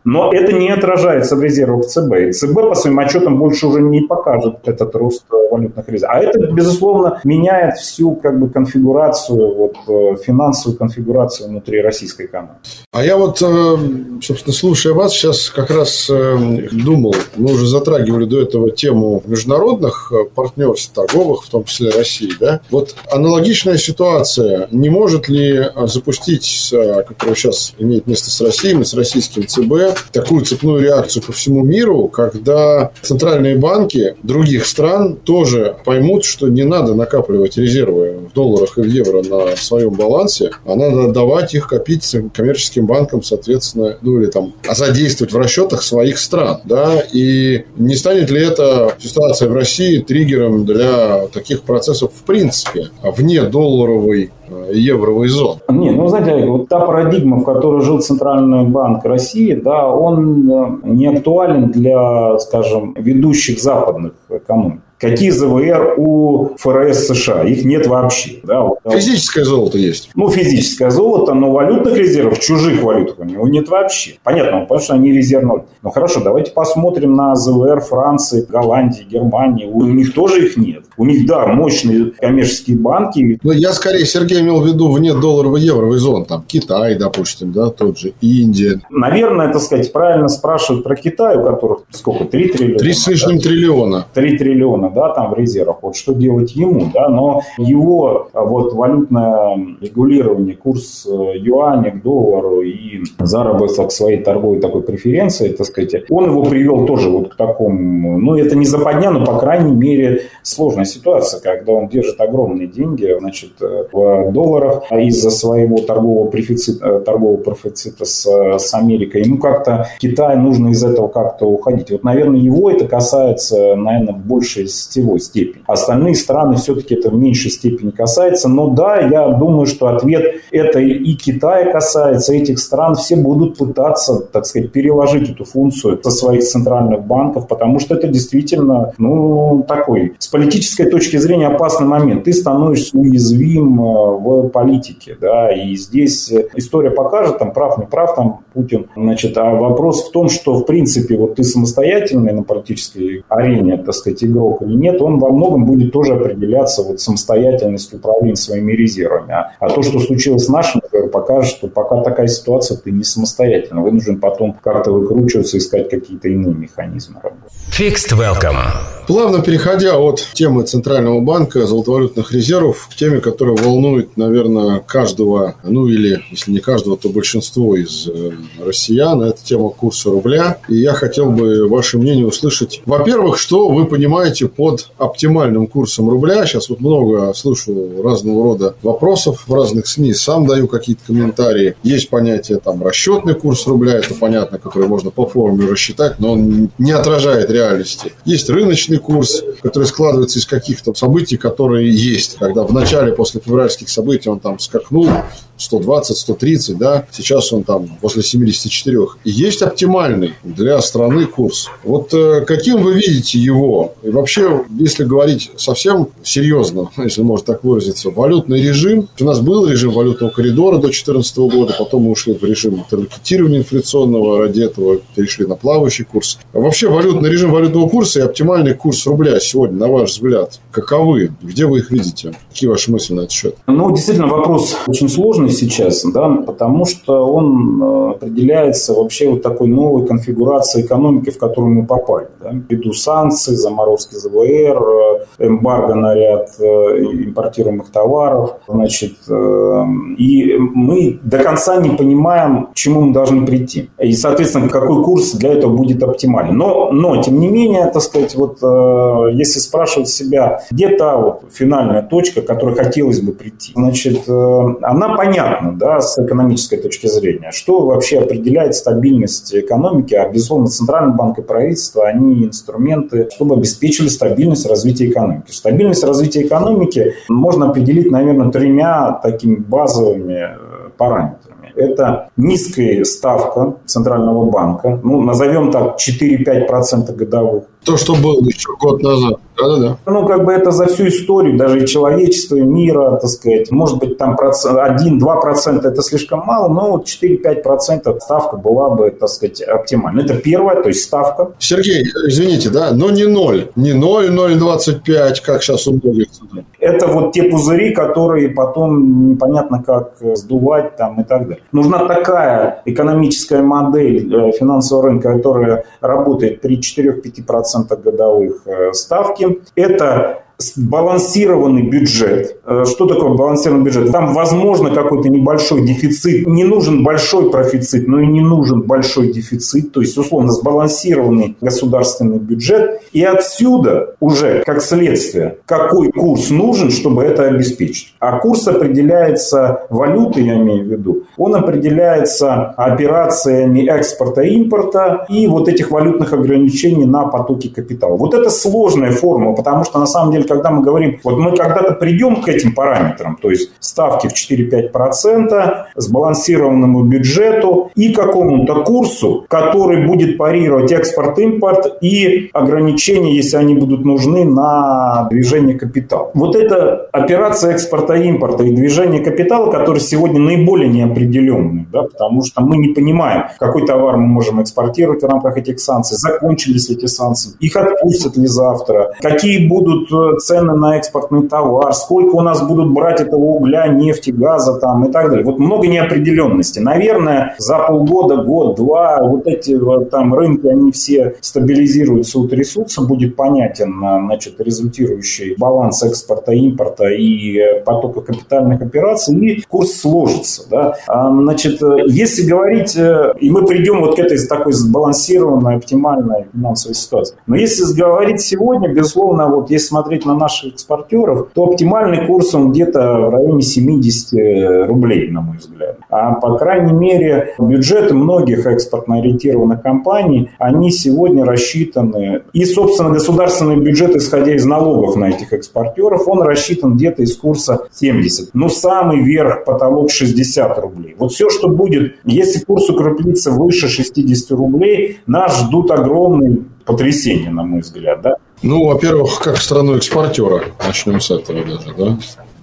но это не отражается в резервах ЦБ. И ЦБ по своим отчетам больше уже не покажет этот рост э, валютных резервов. А это, безусловно, меняет всю как бы, конфигурацию, вот, э, финансовую конфигурацию внутри российской экономики. А я вот, э, собственно, слушая вас, сейчас как раз думал, мы уже затрагивали до этого тему международных партнерств, торговых, в том числе России, да? Вот аналогичная ситуация, не может ли запустить, которая сейчас имеет место с Россией, с российским ЦБ, такую цепную реакцию по всему миру, когда центральные банки других стран тоже поймут, что не надо накапливать резервы в долларах и в евро на своем балансе, а надо отдавать их копить коммерческим банкам, соответственно, ну или там, а задействовать в расчетах своих стран, да, и не станет ли эта ситуация в России триггером для таких процессов в принципе, вне долларовой евровой зоны. Не, ну, знаете, вот та парадигма, в которой жил Центральный банк России, да, он э, не актуален для, скажем, ведущих западных экономик. Какие ЗВР у ФРС США? Их нет вообще. Да? Вот, физическое золото есть. Ну, физическое золото, но валютных резервов, чужих валют у него нет вообще. Понятно, потому что они резервные. Ну, хорошо, давайте посмотрим на ЗВР Франции, Голландии, Германии. У них тоже их нет. У них, да, мощные коммерческие банки. Ну, я скорее, Сергей, имел в виду вне долларовой евровой зоны. Там Китай, допустим, да, тот же, Индия. Наверное, так сказать, правильно спрашивают про Китай, у которых сколько, 3 триллиона? 3 с лишним да? триллиона. 3 триллиона триллиона, да, там в резервах, вот что делать ему, да, но его а, вот валютное регулирование, курс э, юаня к доллару и заработок своей торговой такой преференции, так сказать, он его привел тоже вот к такому, ну, это не западня, но, по крайней мере, сложная ситуация, когда он держит огромные деньги, значит, э, в долларах из-за своего торгового профицита, э, торгового профицита с, с Америкой. Ему как-то Китай нужно из этого как-то уходить. Вот, наверное, его это касается, наверное, большей сетевой степени. Остальные страны все-таки это в меньшей степени касается. Но да, я думаю, что ответ это и Китая касается, этих стран. Все будут пытаться, так сказать, переложить эту функцию со своих центральных банков, потому что это действительно, ну, такой, с политической точки зрения опасный момент. Ты становишься уязвим э, в политике, да, и здесь история покажет, там, прав, не прав, там, Путин, значит, а вопрос в том, что, в принципе, вот ты самостоятельный на политической арене, так сказать, игрок или нет, он во многом будет тоже определяться вот самостоятельностью управления своими резервами. А, а то, что случилось с нашим, покажет, что пока такая ситуация, ты не самостоятельно. Вынужден потом как-то выкручиваться, искать какие-то иные механизмы работы. Fixed Welcome. Плавно переходя от темы Центрального банка, золотовалютных резервов, к теме, которая волнует, наверное, каждого, ну или, если не каждого, то большинство из э, россиян, это тема курса рубля. И я хотел бы ваше мнение услышать. Во-первых, что вы понимаете под оптимальным курсом рубля? Сейчас вот много слышу разного рода вопросов в разных СМИ, сам даю какие-то комментарии. Есть понятие там расчетный курс рубля, это понятно, который можно по формуле рассчитать, но он не отражает реальности. Есть рыночный курс, который складывается из каких-то событий, которые есть. Когда в начале, после февральских событий он там скакнул, 120, 130, да, сейчас он там после 74. И есть оптимальный для страны курс. Вот э, каким вы видите его? И вообще, если говорить совсем серьезно, если можно так выразиться, валютный режим. У нас был режим валютного коридора до 2014 года, потом мы ушли в режим таргетирования инфляционного, ради этого перешли на плавающий курс. А вообще валютный режим валютного курса и оптимальный курс рубля сегодня, на ваш взгляд, каковы? Где вы их видите? Какие ваши мысли на этот счет? Ну, действительно, вопрос очень сложный сейчас, да, потому что он э, определяется вообще вот такой новой конфигурацией экономики, в которую мы попали. Да? Ввиду санкций, заморозки ЗВР, э, эмбарго на ряд э, импортируемых товаров. Значит, и мы до конца не понимаем, к чему мы должны прийти. И, соответственно, какой курс для этого будет оптимальный. Но, но тем не менее, так сказать, вот если спрашивать себя, где та вот финальная точка, к которой хотелось бы прийти, значит, она понятна, да, с экономической точки зрения. Что вообще определяет стабильность экономики? А, безусловно, Центральный банк и правительство, они инструменты, чтобы обеспечили стабильность развития экономики. Стабильность развития экономики можно определить, наверное, тремя такими базовыми э, параметрами. Это низкая ставка Центрального банка, ну, назовем так, 4-5% годовых. То, что было еще год назад. Да-да-да. Ну, как бы это за всю историю, даже и человечества, и мира, так сказать. Может быть, там 1-2% это слишком мало, но 4-5% ставка была бы, так сказать, оптимальна. Это первое, то есть ставка. Сергей, извините, да, но не 0. Не 0, 0,25, как сейчас у многих. Это вот те пузыри, которые потом непонятно как сдувать там и так далее. Нужна такая экономическая модель э, финансового рынка, которая работает при 4-5% годовых э, ставки, это сбалансированный бюджет. Э, что такое балансированный бюджет? Там возможно какой-то небольшой дефицит. Не нужен большой профицит, но и не нужен большой дефицит. То есть, условно, сбалансированный государственный бюджет. И отсюда уже, как следствие, какой курс нужен, чтобы это обеспечить. А курс определяется валютой, я имею в виду. Он определяется операциями экспорта-импорта и вот этих валютных ограничений на потоки капитала. Вот это сложная форма, потому что на самом деле когда мы говорим, вот мы когда-то придем к этим параметрам, то есть ставки в 4-5%, сбалансированному бюджету и какому-то курсу, который будет парировать экспорт-импорт и ограничения, если они будут нужны на движение капитала. Вот эта операция экспорта-импорта и движения капитала, которые сегодня наиболее неопределенные, да, потому что мы не понимаем, какой товар мы можем экспортировать в рамках этих санкций, закончились эти санкции, их отпустят ли завтра, какие будут э, цены на экспортный товар, сколько у нас будут брать этого угля, нефти, газа там и так далее. Вот много неопределенности. Наверное, за полгода, год, два вот эти там рынки, они все стабилизируются, утрясутся, будет понятен значит, результирующий баланс экспорта, импорта и потока капитальных операций, и курс сложится. Да? А, значит, если говорить, э, и мы придем вот к этой такой сбалансированной, оптимальной финансовой ситуации. Но если говорить сегодня, безусловно, вот если смотреть на наших экспортеров, то оптимальный курс он где-то в районе 70 рублей, на мой взгляд. А по крайней мере бюджеты многих экспортно-ориентированных компаний, они сегодня рассчитаны, и, собственно, государственный бюджет, исходя из налогов на этих экспортеров, он рассчитан где-то из курса 70. Но самый верх, потолок 60 рублей. Вот все, что будет, если курс укрепится выше 60 рублей, нас ждут огромные потрясения, на мой взгляд. Да? Ну, во-первых, как страну экспортера. Начнем с этого даже, да?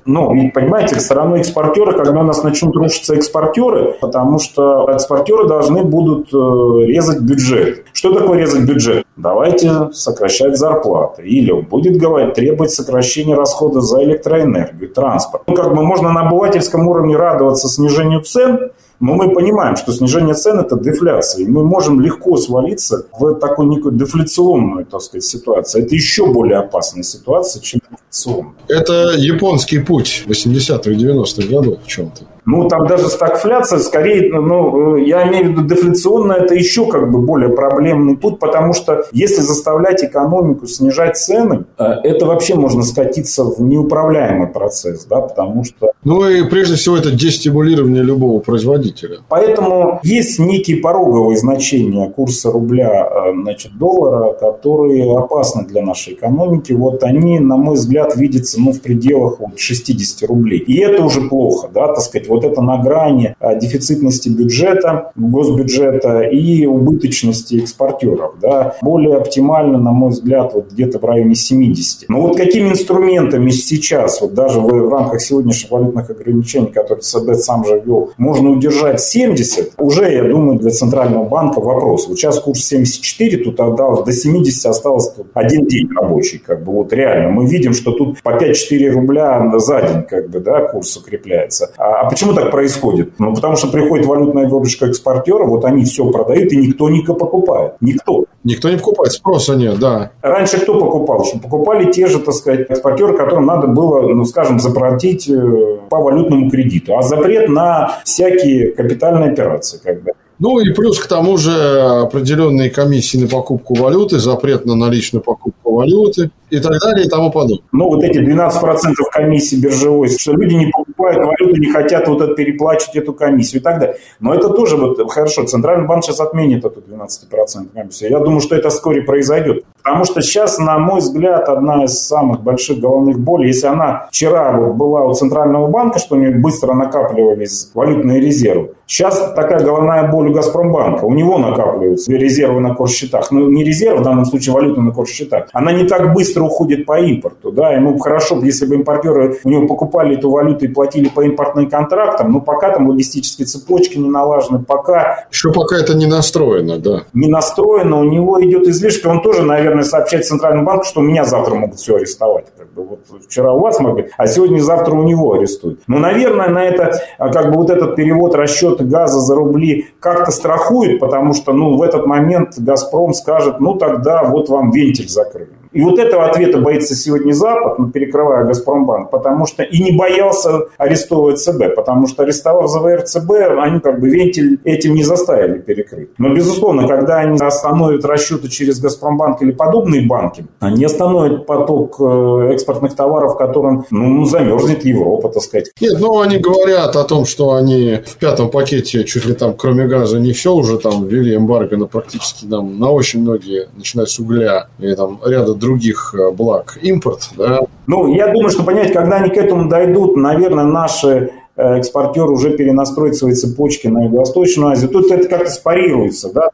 Ну, понимаете, стороной экспортера, когда у нас начнут рушиться экспортеры, потому что экспортеры должны будут э, резать бюджет. Что такое резать бюджет? Давайте сокращать зарплаты. Или будет говорить, требовать сокращения расхода за электроэнергию, транспорт. Ну, как бы можно на обывательском уровне радоваться снижению цен, но мы понимаем, что снижение цен – это дефляция. И мы можем легко свалиться в такую некую дефляционную, так сказать, ситуацию. Это еще более опасная ситуация, чем дефляционная. Это японский путь 80-х, 90-х годов в чем-то. Ну, там даже стагфляция, скорее, ну, я имею в виду дефляционная, это еще как бы более проблемный путь, потому что если заставлять экономику снижать цены, э, это вообще можно скатиться в неуправляемый процесс, да, потому что... Ну, и прежде всего это дестимулирование любого производителя. Поэтому есть некие пороговые значения курса рубля, э, значит, доллара, которые опасны для нашей экономики. Вот они, на мой взгляд, видятся, ну, в пределах вот, 60 рублей. И это уже плохо, да, так сказать, Вот это на грани а, дефицитности бюджета, госбюджета и убыточности экспортеров. Да. Более оптимально, на мой взгляд, вот где-то в районе 70. Но вот какими инструментами сейчас, вот даже в, в рамках сегодняшних валютных ограничений, которые ЦБ сам же ввел, можно удержать 70, уже, я думаю, для Центрального банка вопрос. Вот сейчас курс 74, тут отдал, до 70 осталось тут один день рабочий. Как бы вот реально. Мы видим, что тут по 5-4 рубля за день как бы, да, курс укрепляется. А, а почему так происходит? Ну, потому что приходит валютная выручка экспортера, вот они все продают, и никто не покупает. Никто. Никто не покупает, спроса нет, да. Раньше кто покупал? Что покупали те же, так сказать, экспортеры, которым надо было, ну, скажем, заплатить э, по валютному кредиту. А запрет на всякие капитальные операции, как бы. Ну и плюс к тому же определенные комиссии на покупку валюты, запрет на наличную покупку валюты и так далее и тому подобное. Ну вот эти 12% комиссии биржевой, что люди не покупают валюту, не хотят вот это переплачивать эту комиссию и так далее. Но это тоже вот хорошо, Центральный банк сейчас отменит эту 12% комиссию. Я думаю, что это вскоре произойдет. Потому что сейчас, на мой взгляд, одна из самых больших головных болей, если она вчера вот была у Центрального банка, что у нее быстро накапливались валютные резервы, сейчас такая головная боль у Газпромбанка. У него накапливаются резервы на корсчетах. Ну, не резервы, в данном случае валюта на корсчетах. Она не так быстро уходит по импорту. Да? Ему хорошо, если бы импортеры у него покупали эту валюту и платили по импортным контрактам, но пока там логистические цепочки не налажены, пока... Еще пока это не настроено, да. Не настроено, у него идет излишка, он тоже, наверное, наверное, сообщать Центральному банку, что меня завтра могут все арестовать. Как бы, вот вчера у вас могли, а сегодня завтра у него арестуют. Ну, наверное, на это, а, как бы вот этот перевод расчета газа за рубли как-то страхует, потому что, ну, в этот момент «Газпром» скажет, ну, тогда вот вам вентиль закрыли. И вот этого ответа боится сегодня Запад, ну, перекрывая Газпромбанк, потому что и не боялся арестовывать ЦБ, потому что арестовав ЗВР ЦБ, они как бы вентиль этим не заставили перекрыть. Но, безусловно, когда они остановят расчеты через Газпромбанк или подобные банки, они остановят поток э, экспортных товаров, которым ну, замерзнет Европа, так сказать. Нет, ну они говорят о том, что они в пятом пакете чуть ли там кроме газа не все уже там ввели эмбарго на практически там на очень многие, начиная с угля и там ряда других э, благ импорт, да. Ну, я думаю, что понять, когда они к этому дойдут, наверное, наши экспортер уже перенастроит свои цепочки на Юго-Восточную Азию. Тут это как-то спарируется, да,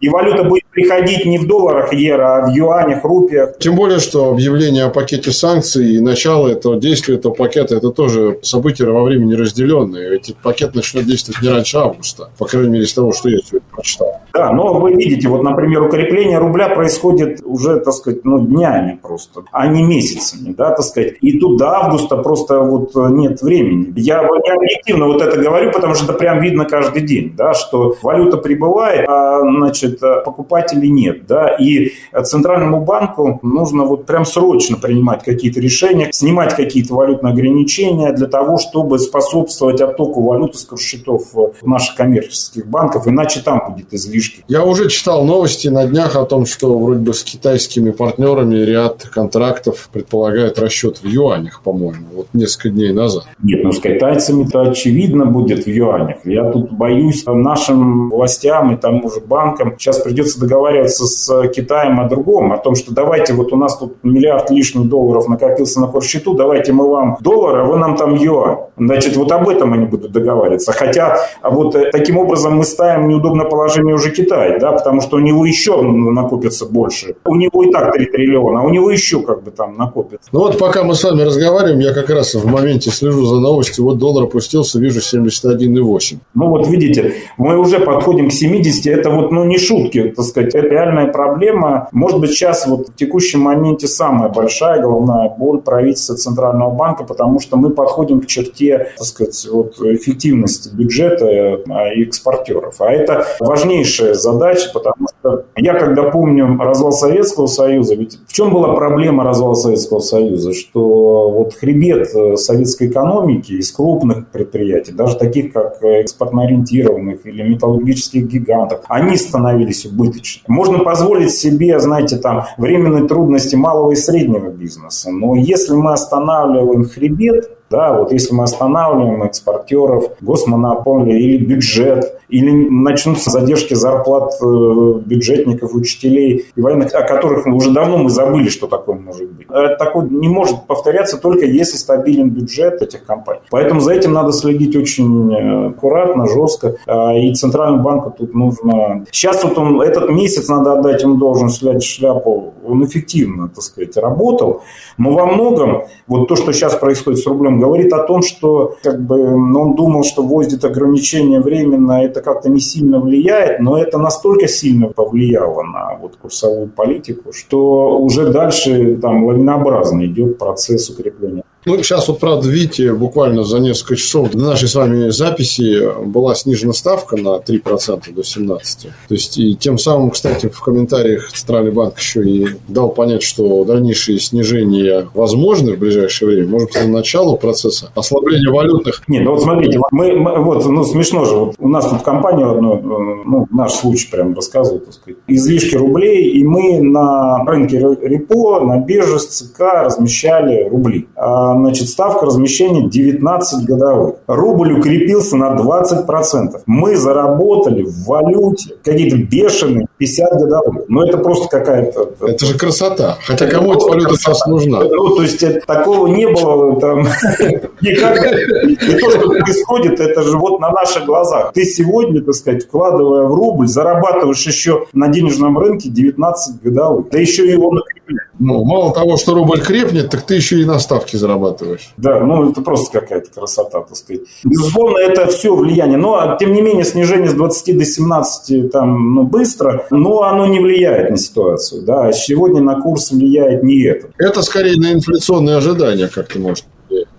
и валюта будет приходить не в долларах евро, а в юанях, рупиях. Тем более, что объявление о пакете санкций и начало этого действия этого пакета – это тоже события во времени разделенные. Ведь этот пакет начнет действовать не раньше августа, по крайней мере, из того, что я сегодня прочитал. Да, но вы видите, вот, например, укрепление рубля происходит уже, так сказать, ну, днями просто, а не месяцами, да, так сказать. И тут до августа просто вот нет времени. Я, я объективно вот это говорю, потому что это прям видно каждый день, да, что валюта прибывает, а, значит, покупателей нет, да, и Центральному банку нужно вот прям срочно принимать какие-то решения, снимать какие-то валютные ограничения для того, чтобы способствовать оттоку валюты с счетов наших коммерческих банков, иначе там будет излишек фишки. Я уже читал новости на днях о том, что вроде бы с китайскими партнерами ряд контрактов предполагает расчет в юанях, по-моему, вот несколько дней назад. Нет, ну с китайцами-то очевидно будет в юанях. Я тут боюсь нашим властям и тому же банкам сейчас придется договариваться с Китаем о другом, о том, что давайте вот у нас тут миллиард лишних долларов накопился на курсчету, давайте мы вам доллар, а вы нам там юань. Значит, вот об этом они будут договариваться. Хотя вот э, таким образом мы ставим неудобное положение уже Китай, да, потому что у него еще накопится больше. У него и так 3 триллиона, а у него еще как бы там накопится. Ну вот пока мы с вами разговариваем, я как раз в моменте слежу за новостью. Вот доллар опустился, вижу 71,8. Ну вот видите, мы уже подходим к 70. Это вот, ну не шутки, так сказать, это реальная проблема. Может быть, сейчас вот в текущем моменте самая большая головная боль правительства Центрального банка, потому что мы подходим к черте, так сказать, вот эффективности бюджета а, и экспортеров. А это важнейшая задача, потому что я когда помню развал Советского Союза, ведь в чем была проблема развала Советского Союза? Что вот хребет э, советской экономики из крупных предприятий, даже таких как экспортно-ориентированных или металлургических гигантов, они становились убыточными. Можно позволить себе, знаете, там временные трудности малого и среднего бизнеса, но если мы останавливаем хребет, Да, вот если мы останавливаем экспортеров, госмонополию или бюджет, или начнутся задержки зарплат э, бюджетников, учителей и военных, о которых уже давно мы забыли, что такое может быть. Это такое не может повторяться только если стабилен бюджет этих компаний. Поэтому за этим надо следить очень э, аккуратно, жестко. А, и Центральному банку тут нужно... Сейчас вот он, этот месяц надо отдать, ему должен снять шляпу. Он эффективно, так сказать, работал. Но во многом вот то, что сейчас происходит с рублем, говорит о том, что как бы он думал, что вводит ограничения временно, это как-то не сильно влияет, но это настолько сильно повлияло на вот курсовую политику, что уже дальше там лавинообразно идет процесс укрепления ну, сейчас вот, правда, видите, буквально за несколько часов до нашей с вами записи была снижена ставка на 3% до 17%. То есть, и тем самым, кстати, в комментариях Центральный банк еще и дал понять, что дальнейшие снижения возможны в ближайшее время. Может быть, на начало процесса ослабления валютных. Нет, ну вот смотрите, мы, мы вот, ну, смешно же, вот у нас тут компания, ну, ну, наш случай прям рассказывает, так сказать, излишки рублей, и мы на рынке репо, на бирже с ЦК размещали рубли. А значит, ставка размещения 19 годовых. Рубль укрепился на 20%. Мы заработали в валюте какие-то бешеные 50 годовых. Но это просто какая-то... Это же красота. Хотя кому эта валюта сейчас нужна? Ну, то есть, такого не было там никогда. И то, что происходит, это же вот на наших глазах. Ты сегодня, так сказать, вкладывая в рубль, зарабатываешь еще на денежном рынке 19 годовых. Да еще его накрепляешь. Ну, мало того, что рубль крепнет, так ты еще и на ставке зарабатываешь. Да, ну это просто какая-то красота, так сказать. Безусловно, это все влияние. Но, тем не менее, снижение с 20 до 17 там, ну, быстро, но оно не влияет на ситуацию. Да. Сегодня на курс влияет не это. Это скорее на инфляционные ожидания, как ты можешь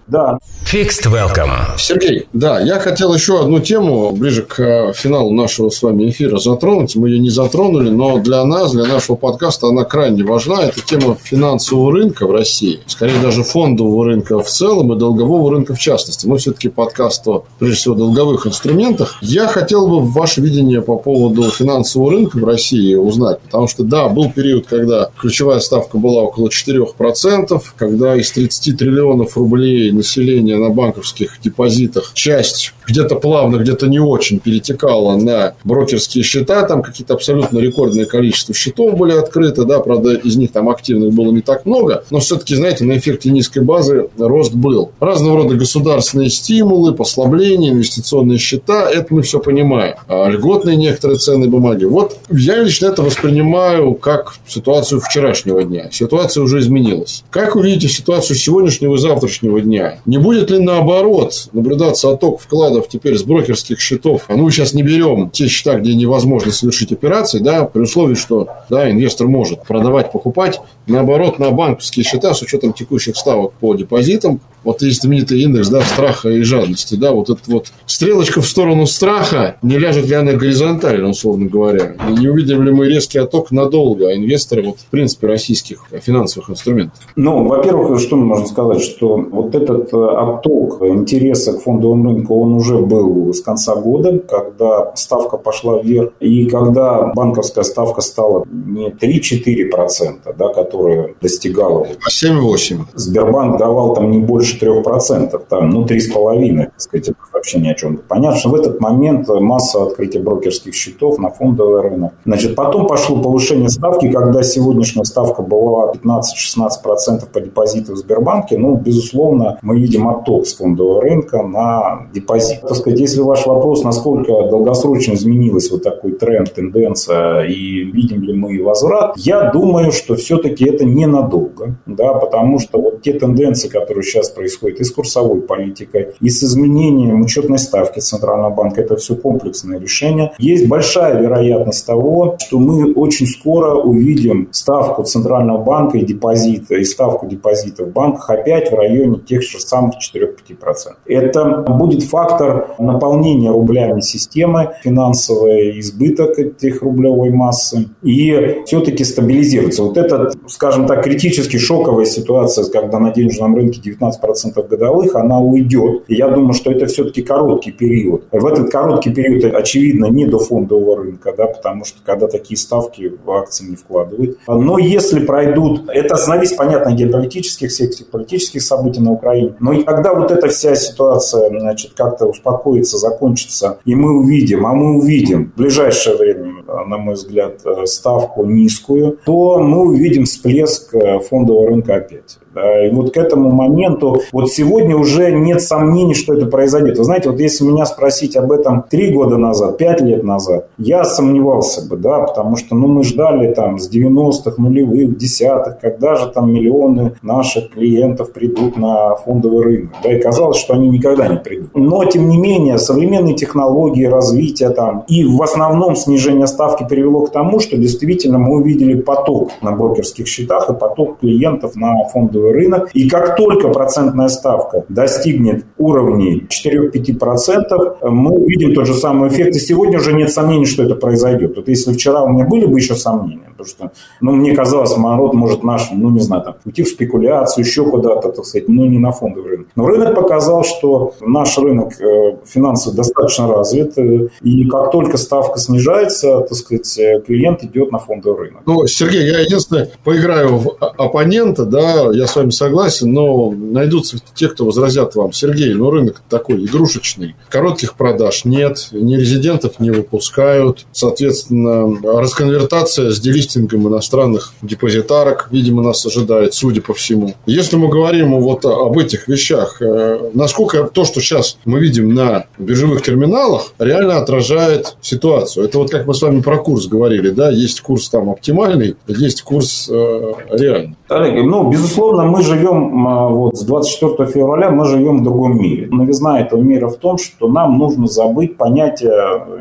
да. Fixed Welcome. Сергей, да, я хотел еще одну тему ближе к э, финалу нашего с вами эфира затронуть. Мы ее не затронули, но для нас, для нашего подкаста она крайне важна. Это тема финансового рынка в России. Скорее даже фондового рынка в целом и долгового рынка в частности. Мы все-таки подкаст о, прежде всего, долговых инструментах. Я хотел бы ваше видение по поводу финансового рынка в России узнать. Потому что, да, был период, когда ключевая ставка была около 4%, когда из 30 триллионов рублей населения на банковских депозитах часть где-то плавно, где-то не очень перетекала на брокерские счета. Там какие-то абсолютно рекордное количество счетов были открыты. Да, правда, из них там активных было не так много. Но все-таки, знаете, на эффекте низкой базы рост был. Разного рода государственные стимулы, послабления, инвестиционные счета. Это мы все понимаем. А льготные некоторые ценные бумаги. Вот я лично это воспринимаю как ситуацию вчерашнего дня. Ситуация уже изменилась. Как вы видите ситуацию сегодняшнего и завтрашнего дня? Не будет ли наоборот наблюдаться отток вкладов теперь с брокерских счетов? А ну, сейчас не берем те счета, где невозможно совершить операции, да, при условии, что да, инвестор может продавать, покупать. Наоборот, на банковские счета с учетом текущих ставок по депозитам вот есть знаменитый индекс да, страха и жадности. Да, вот эта вот стрелочка в сторону страха, не ляжет ли она горизонтально, условно говоря. И не увидим ли мы резкий отток надолго, а инвесторы, вот, в принципе, российских финансовых инструментов? Ну, во-первых, что можно сказать, что вот этот э, отток интереса к фондовому рынку, он уже был с конца года, когда ставка пошла вверх, и когда банковская ставка стала не 3-4%, да, которая достигала... А 7-8. Сбербанк давал там не больше 4%, там, ну, 3,5%, так сказать, это вообще ни о чем. Понятно, что в этот момент масса открытия брокерских счетов на фондовый рынок. Значит, потом пошло повышение ставки, когда сегодняшняя ставка была 15-16% по депозиту в Сбербанке, ну, безусловно, мы видим отток с фондового рынка на депозит. Так сказать, если ваш вопрос, насколько долгосрочно изменилась вот такой тренд, тенденция, и видим ли мы возврат, я думаю, что все-таки это ненадолго, да, потому что вот те тенденции, которые сейчас происходит и с курсовой политикой, и с изменением учетной ставки Центрального банка. Это все комплексное решение. Есть большая вероятность того, что мы очень скоро увидим ставку Центрального банка и депозита, и ставку депозита в банках опять в районе тех же самых 4-5%. Это будет фактор наполнения рублями системы, финансовый избыток этих рублевой массы, и все-таки стабилизируется. Вот это, скажем так, критически шоковая ситуация, когда на денежном рынке 19% 2,5% годовых, она уйдет. И я думаю, что это все-таки короткий период. В этот короткий период, очевидно, не до фондового рынка, да, потому что когда такие ставки в акции не вкладывают. Но если пройдут, это зависит, понятно, геополитических, всех политических событий на Украине, но и когда вот эта вся ситуация, значит, как-то успокоится, закончится, и мы увидим, а мы увидим в ближайшее время, на мой взгляд, ставку низкую, то мы увидим всплеск фондового рынка опять. И вот к этому моменту, вот сегодня уже нет сомнений, что это произойдет. Вы знаете, вот если меня спросить об этом три года назад, пять лет назад, я сомневался бы, да, потому что, ну, мы ждали там с 90-х, нулевых, десятых, когда же там миллионы наших клиентов придут на фондовый рынок, да, и казалось, что они никогда не придут. Но, тем не менее, современные технологии, развитие там и в основном снижение ставки привело к тому, что действительно мы увидели поток на брокерских счетах и поток клиентов на фондовый фондовый рынок. И как только процентная ставка достигнет уровней 4-5%, мы увидим тот же самый эффект. И сегодня уже нет сомнений, что это произойдет. Вот если вчера у меня были бы еще сомнения, потому что ну, мне казалось, народ может наш, ну не знаю, там, уйти в спекуляцию, еще куда-то, так сказать, но не на фондовый рынок. Но рынок показал, что наш рынок э, финансов достаточно развит, э, и как только ставка снижается, так сказать, э, клиент идет на фондовый рынок. Ну, Сергей, я единственное поиграю в оппонента, да, я с вами согласен, но найдутся те, кто возразят вам. Сергей, ну рынок такой игрушечный. Коротких продаж нет, ни резидентов не выпускают. Соответственно, расконвертация с делистингом иностранных депозитарок, видимо, нас ожидает, судя по всему. Если мы говорим вот об этих вещах, э, насколько то, что сейчас мы видим на биржевых терминалах, реально отражает ситуацию. Это вот как мы с вами про курс говорили, да, есть курс там оптимальный, есть курс э, реальный. Олег, ну, безусловно, мы живем, а, вот, с 24 февраля мы живем в другом мире. Новизна этого мира в том, что нам нужно забыть понятие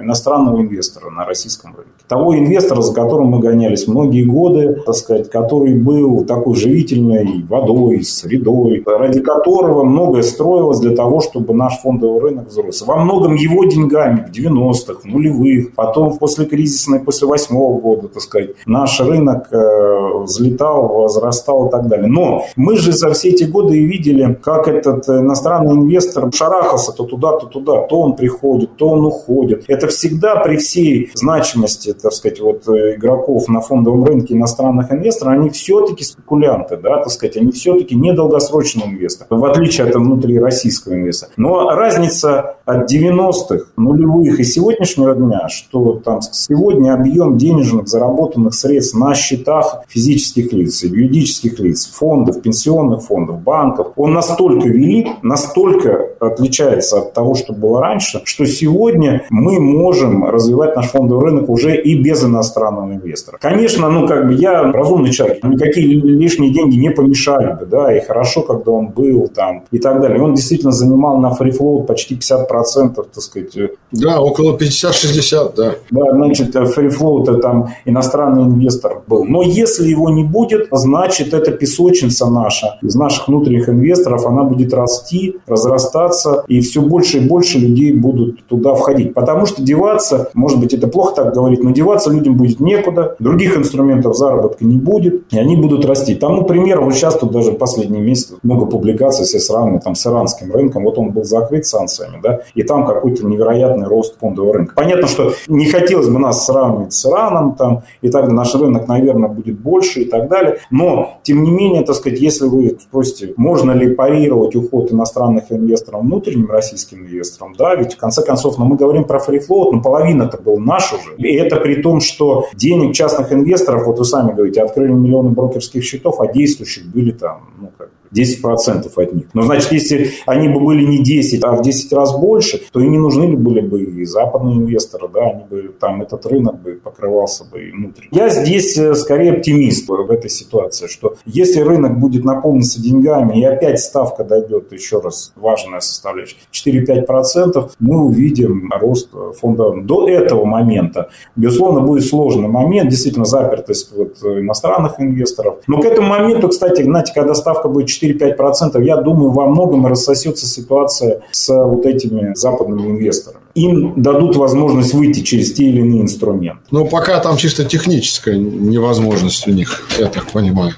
иностранного инвестора на российском рынке. Того инвестора, за которым мы гонялись многие годы, так сказать, который был такой живительной водой, средой, ради которого многое строилось для того, чтобы наш фондовый рынок взрос. Во многом его деньгами в 90-х, в нулевых, потом после кризисной, после восьмого года, так сказать, наш рынок э, взлетал, возрастал и так далее. Но мы же за все эти годы и видели, как этот иностранный инвестор шарахался то туда, то туда, то он приходит, то он уходит. Это всегда при всей значимости, так сказать, вот э, игроков на фондовом рынке иностранных инвесторов, они все-таки спекулянты, да, так сказать, они все-таки недолгосрочные инвесторы, в отличие от внутрироссийского инвестора. Но разница от 90-х, нулевых и сегодняшнего дня, что там сегодня объем денежных заработанных средств на счетах физических лиц, юридических лиц, фондов, пенсионных фондов, банков, он настолько велик, настолько отличается от того, что было раньше, что сегодня мы можем развивать наш фондовый рынок уже и без иностранного инвестора. Конечно, ну как бы я разумный человек, никакие лишние деньги не помешали бы, да, и хорошо, когда он был там и так далее. Он действительно занимал на фрифлоут почти 50%, так сказать. Да, около 50-60, да. Да, значит, фрифлоут там иностранный инвестор был. Но если его не будет, значит, это песочница наша из наших внутренних инвесторов, она будет расти, разрастаться, и все больше и больше людей будут туда входить. Потому что деваться, может быть, это плохо так говорить, но деваться людям будет некуда, других инструментов заработка не будет, и они будут расти. Тому пример, вот сейчас тут даже последний месяц много публикаций все сравнивают там, с иранским рынком, вот он был закрыт санкциями, да, и там какой-то невероятный рост фондового рынка. Понятно, что не хотелось бы нас сравнивать с Ираном, там, и так наш рынок, наверное, будет больше и так далее, но, тем не менее, так сказать, если вы спросите, можно ли парировать уход иностранных инвесторов внутренним российским инвесторам, да, ведь в конце концов, ну, мы говорим про фрифлоут, но половина это был наш уже, и это при том, что денег частных инвесторов, вот вы сами говорите, открыли миллионы брокерских счетов, а действующих были там, ну, как 10% от них. Но значит, если они бы были не 10, а в 10 раз больше, то и не нужны ли были бы и западные инвесторы, да, они бы там этот рынок бы покрывался бы и внутри. Я здесь э, скорее оптимист в этой ситуации, что если рынок будет наполниться деньгами и опять ставка дойдет, еще раз, важная составляющая, 4-5%, мы увидим рост фонда до этого момента. Безусловно, будет сложный момент, действительно запертость вот иностранных инвесторов. Но к этому моменту, кстати, знаете, когда ставка будет 4-5%, я думаю, во многом рассосется ситуация с вот этими западными инвесторами. Им дадут возможность выйти через те или иные инструменты. Но пока там чисто техническая невозможность у них, я так понимаю.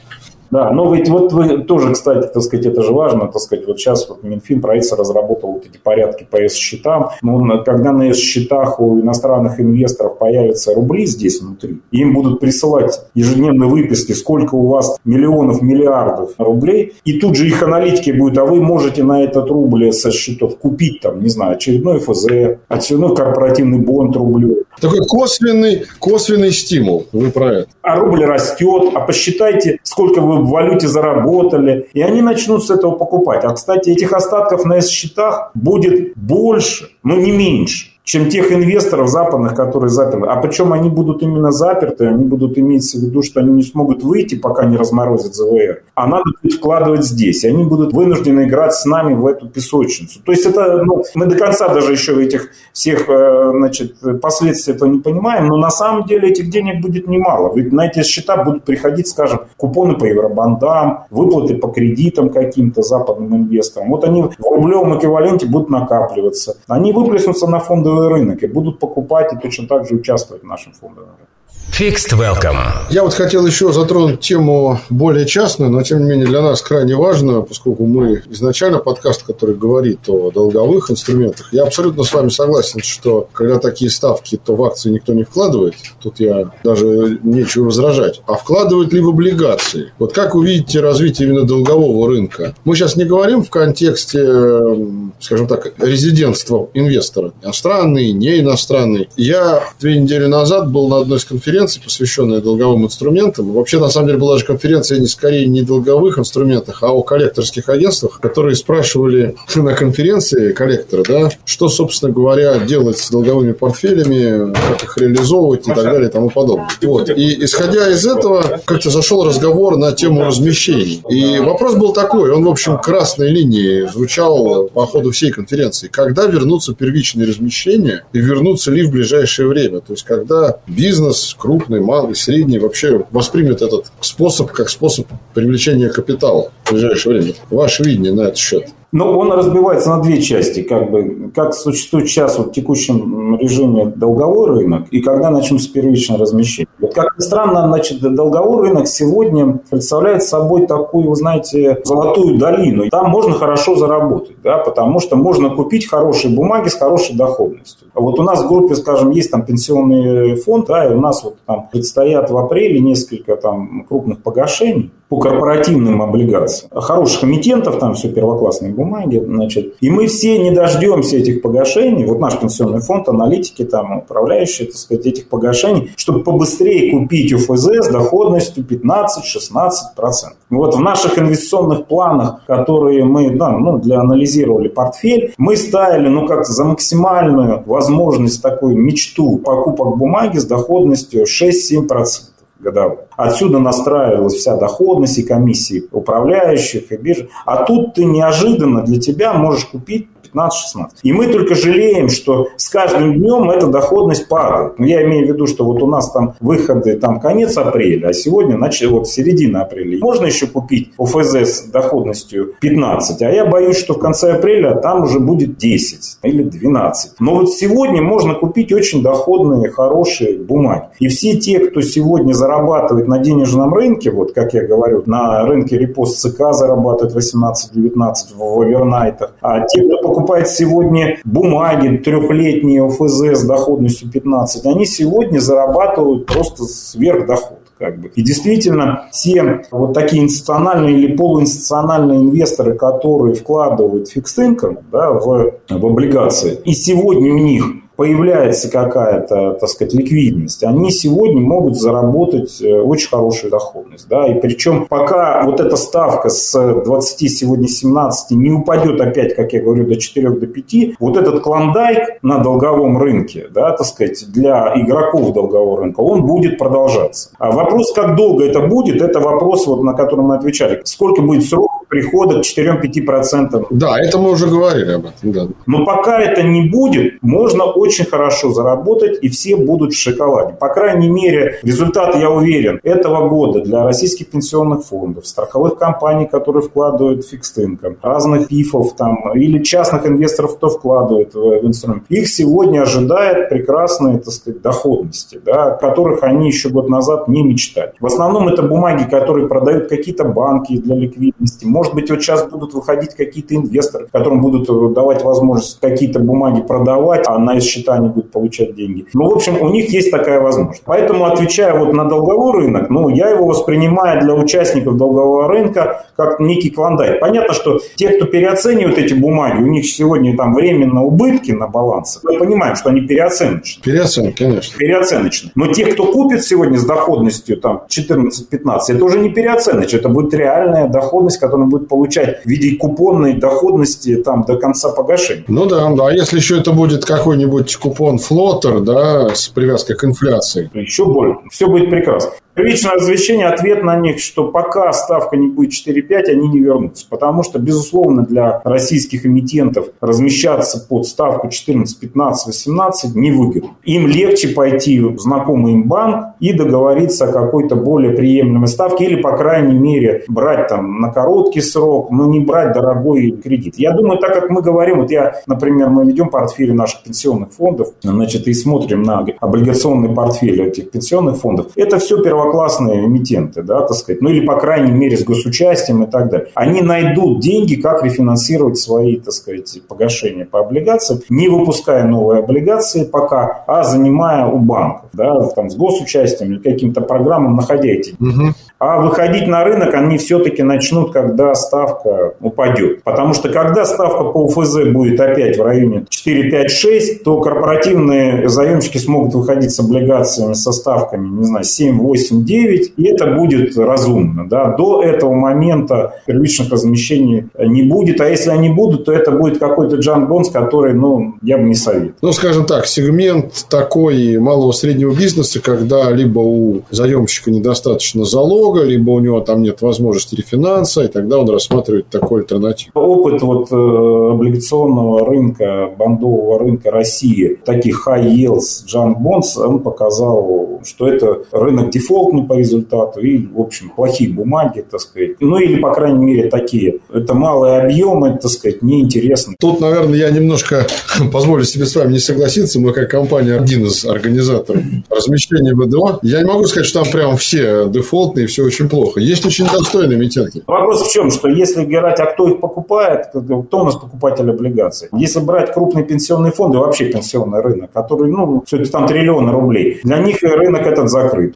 Да, но ведь вот вы тоже, кстати, так сказать, это же важно, так сказать, вот сейчас вот Минфин, правительство разработал вот эти порядки по С-счетам, но когда на С-счетах у иностранных инвесторов появятся рубли здесь внутри, им будут присылать ежедневные выписки, сколько у вас миллионов, миллиардов рублей, и тут же их аналитики будут, а вы можете на этот рубль со счетов купить там, не знаю, очередной ФЗ, очередной корпоративный бонд рублю. Такой косвенный, косвенный стимул. Вы про это. А рубль растет, а посчитайте, сколько вы в валюте заработали. И они начнут с этого покупать. А, кстати, этих остатков на счетах будет больше, но не меньше чем тех инвесторов западных, которые заперты. А причем они будут именно заперты, они будут иметь в виду, что они не смогут выйти, пока не разморозят ЗВР. А надо будет вкладывать здесь. Они будут вынуждены играть с нами в эту песочницу. То есть это, ну, мы до конца даже еще этих всех э, значит, последствий этого не понимаем, но на самом деле этих денег будет немало. Ведь на эти счета будут приходить, скажем, купоны по евробандам, выплаты по кредитам каким-то западным инвесторам. Вот они в рублевом эквиваленте будут накапливаться. Они выплеснутся на фондовый фондовый рынок и будут покупать и точно так же участвовать в нашем фондовом рынке. Fixed Welcome. Я вот хотел еще затронуть тему более частную, но тем не менее для нас крайне важную, поскольку мы изначально подкаст, который говорит о долговых инструментах. Я абсолютно с вами согласен, что когда такие ставки, то в акции никто не вкладывает. Тут я даже нечего возражать. А вкладывают ли в облигации? Вот как вы видите развитие именно долгового рынка? Мы сейчас не говорим в контексте, скажем так, резидентства инвестора. Иностранный, не иностранный. Я две недели назад был на одной из конференций конференции, посвященная долговым инструментам. Вообще, на самом деле, была же конференция не скорее не долговых инструментах, а о коллекторских агентствах, которые спрашивали на конференции коллектора, да, что, собственно говоря, делать с долговыми портфелями, как их реализовывать и так далее и тому подобное. Вот. И исходя из этого, как-то зашел разговор на тему размещений. И вопрос был такой, он, в общем, красной линией звучал по ходу всей конференции. Когда вернутся первичные размещения и вернутся ли в ближайшее время? То есть, когда бизнес, крупный, малый, средний вообще воспримет этот способ как способ привлечения капитала в ближайшее время. Ваше видение на этот счет? Но он разбивается на две части. Как, бы, как существует сейчас вот в текущем режиме долговой рынок и когда начнется первичное размещение. Вот как ни странно, значит, долговой рынок сегодня представляет собой такую, вы знаете, золотую долину. Там можно хорошо заработать, да, потому что можно купить хорошие бумаги с хорошей доходностью. А вот у нас в группе, скажем, есть там пенсионный фонд, да, и у нас вот там предстоят в апреле несколько там крупных погашений по корпоративным облигациям. Хороших эмитентов, там все первоклассные бумаги, значит. И мы все не дождемся этих погашений, вот наш пенсионный фонд, аналитики, там, управляющие, так сказать, этих погашений, чтобы побыстрее купить УФЗ с доходностью 15-16%. Вот в наших инвестиционных планах, которые мы да, ну, для анализировали портфель, мы ставили, ну, как-то за максимальную возможность такую мечту покупок бумаги с доходностью 6-7% годовых. Отсюда настраивалась вся доходность и комиссии управляющих и биржи. А тут ты неожиданно для тебя можешь купить 15-16. И мы только жалеем, что с каждым днем эта доходность падает. Но я имею в виду, что вот у нас там выходы там конец апреля, а сегодня значит, вот середина апреля. Можно еще купить ОФЗ с доходностью 15, а я боюсь, что в конце апреля там уже будет 10 или 12. Но вот сегодня можно купить очень доходные, хорошие бумаги. И все те, кто сегодня зарабатывает на денежном рынке, вот как я говорю, на рынке репост ЦК зарабатывает 18-19 в овернайтах, а те, кто покупает сегодня бумаги трехлетние ОФЗ с доходностью 15, они сегодня зарабатывают просто сверхдоход. Как бы. И действительно, все вот такие институциональные или полуинституциональные инвесторы, которые вкладывают фикс да, в, в облигации, и сегодня у них появляется какая-то, так сказать, ликвидность, они сегодня могут заработать э, очень хорошую доходность. Да? И причем пока вот эта ставка с 20, сегодня 17 не упадет опять, как я говорю, до 4, до 5, вот этот клондайк на долговом рынке, да, так сказать, для игроков долгового рынка, он будет продолжаться. А вопрос, как долго это будет, это вопрос, вот, на который мы отвечали. Сколько будет срок прихода к 4-5%. Да, это мы уже говорили об этом. Да. Но пока это не будет, можно очень хорошо заработать, и все будут в шоколаде. По крайней мере, результаты, я уверен, этого года для российских пенсионных фондов, страховых компаний, которые вкладывают фикс инком, разных ПИФов там, или частных инвесторов, кто вкладывает в инструмент, их сегодня ожидает прекрасные, так сказать, доходности, да, которых они еще год назад не мечтали. В основном это бумаги, которые продают какие-то банки для ликвидности. Может быть, вот сейчас будут выходить какие-то инвесторы, которым будут давать возможность какие-то бумаги продавать, а на счета они будут получать деньги. Ну, в общем, у них есть такая возможность. Поэтому, отвечая вот на долговой рынок, ну, я его воспринимаю для участников долгового рынка как некий клондайк. Понятно, что те, кто переоценивают эти бумаги, у них сегодня там временно убытки на балансе. Мы понимаем, что они переоценочны. Переоценки, конечно. Переоценочны. Но те, кто купит сегодня с доходностью там 14-15, это уже не переоценочно, это будет реальная доходность, которую он будет получать в виде купонной доходности там до конца погашения. Ну да, да. А если еще это будет какой-нибудь купон флотер, да, с привязкой к инфляции? Еще больше. Все будет прекрасно. Первичное развлечение, ответ на них, что пока ставка не будет 4-5, они не вернутся. Потому что, безусловно, для российских эмитентов размещаться под ставку 14, 15, 18 невыгодно. Им легче пойти в знакомый им банк и договориться о какой-то более приемлемой ставке или, по крайней мере, брать там на короткий срок, но не брать дорогой кредит. Я думаю, так как мы говорим, вот я, например, мы ведем портфели наших пенсионных фондов, значит, и смотрим на облигационный портфель этих пенсионных фондов, это все первоклассное первоклассные эмитенты, да, так сказать, ну или, по крайней мере, с госучастием и так далее, они найдут деньги, как рефинансировать свои, так сказать, погашения по облигациям, не выпуская новые облигации пока, а занимая у банков, да, там, с госучастием или каким-то программам, находя эти деньги. Угу. А выходить на рынок они все-таки начнут, когда ставка упадет. Потому что когда ставка по УФЗ будет опять в районе 4, 5, 6, то корпоративные заемщики смогут выходить с облигациями со ставками, не знаю, 7, 8, 9, и это будет разумно. Да? До этого момента первичных размещений не будет, а если они будут, то это будет какой-то Джан Бонс, который, ну, я бы не советовал. Ну, скажем так, сегмент такой малого среднего бизнеса, когда либо у заемщика недостаточно залога, либо у него там нет возможности рефинанса, и тогда он рассматривает такой альтернативу. Опыт вот э, облигационного рынка, бандового рынка России, таких high yields, bonds, он показал, что это рынок дефолтный по результату и, в общем, плохие бумаги, так сказать. Ну, или, по крайней мере, такие. Это малые объемы, так сказать, неинтересно. Тут, наверное, я немножко позволю себе с вами не согласиться. Мы, как компания, один из организаторов размещения ВДО. Я не могу сказать, что там прям все дефолтные, все очень плохо. Есть очень достойные эмитенты. Вопрос в чем, что если говорить, а кто их покупает, кто у нас покупатель облигаций? Если брать крупные пенсионные фонды, вообще пенсионный рынок, который, ну, все это там триллионы рублей, для них рынок этот закрыт.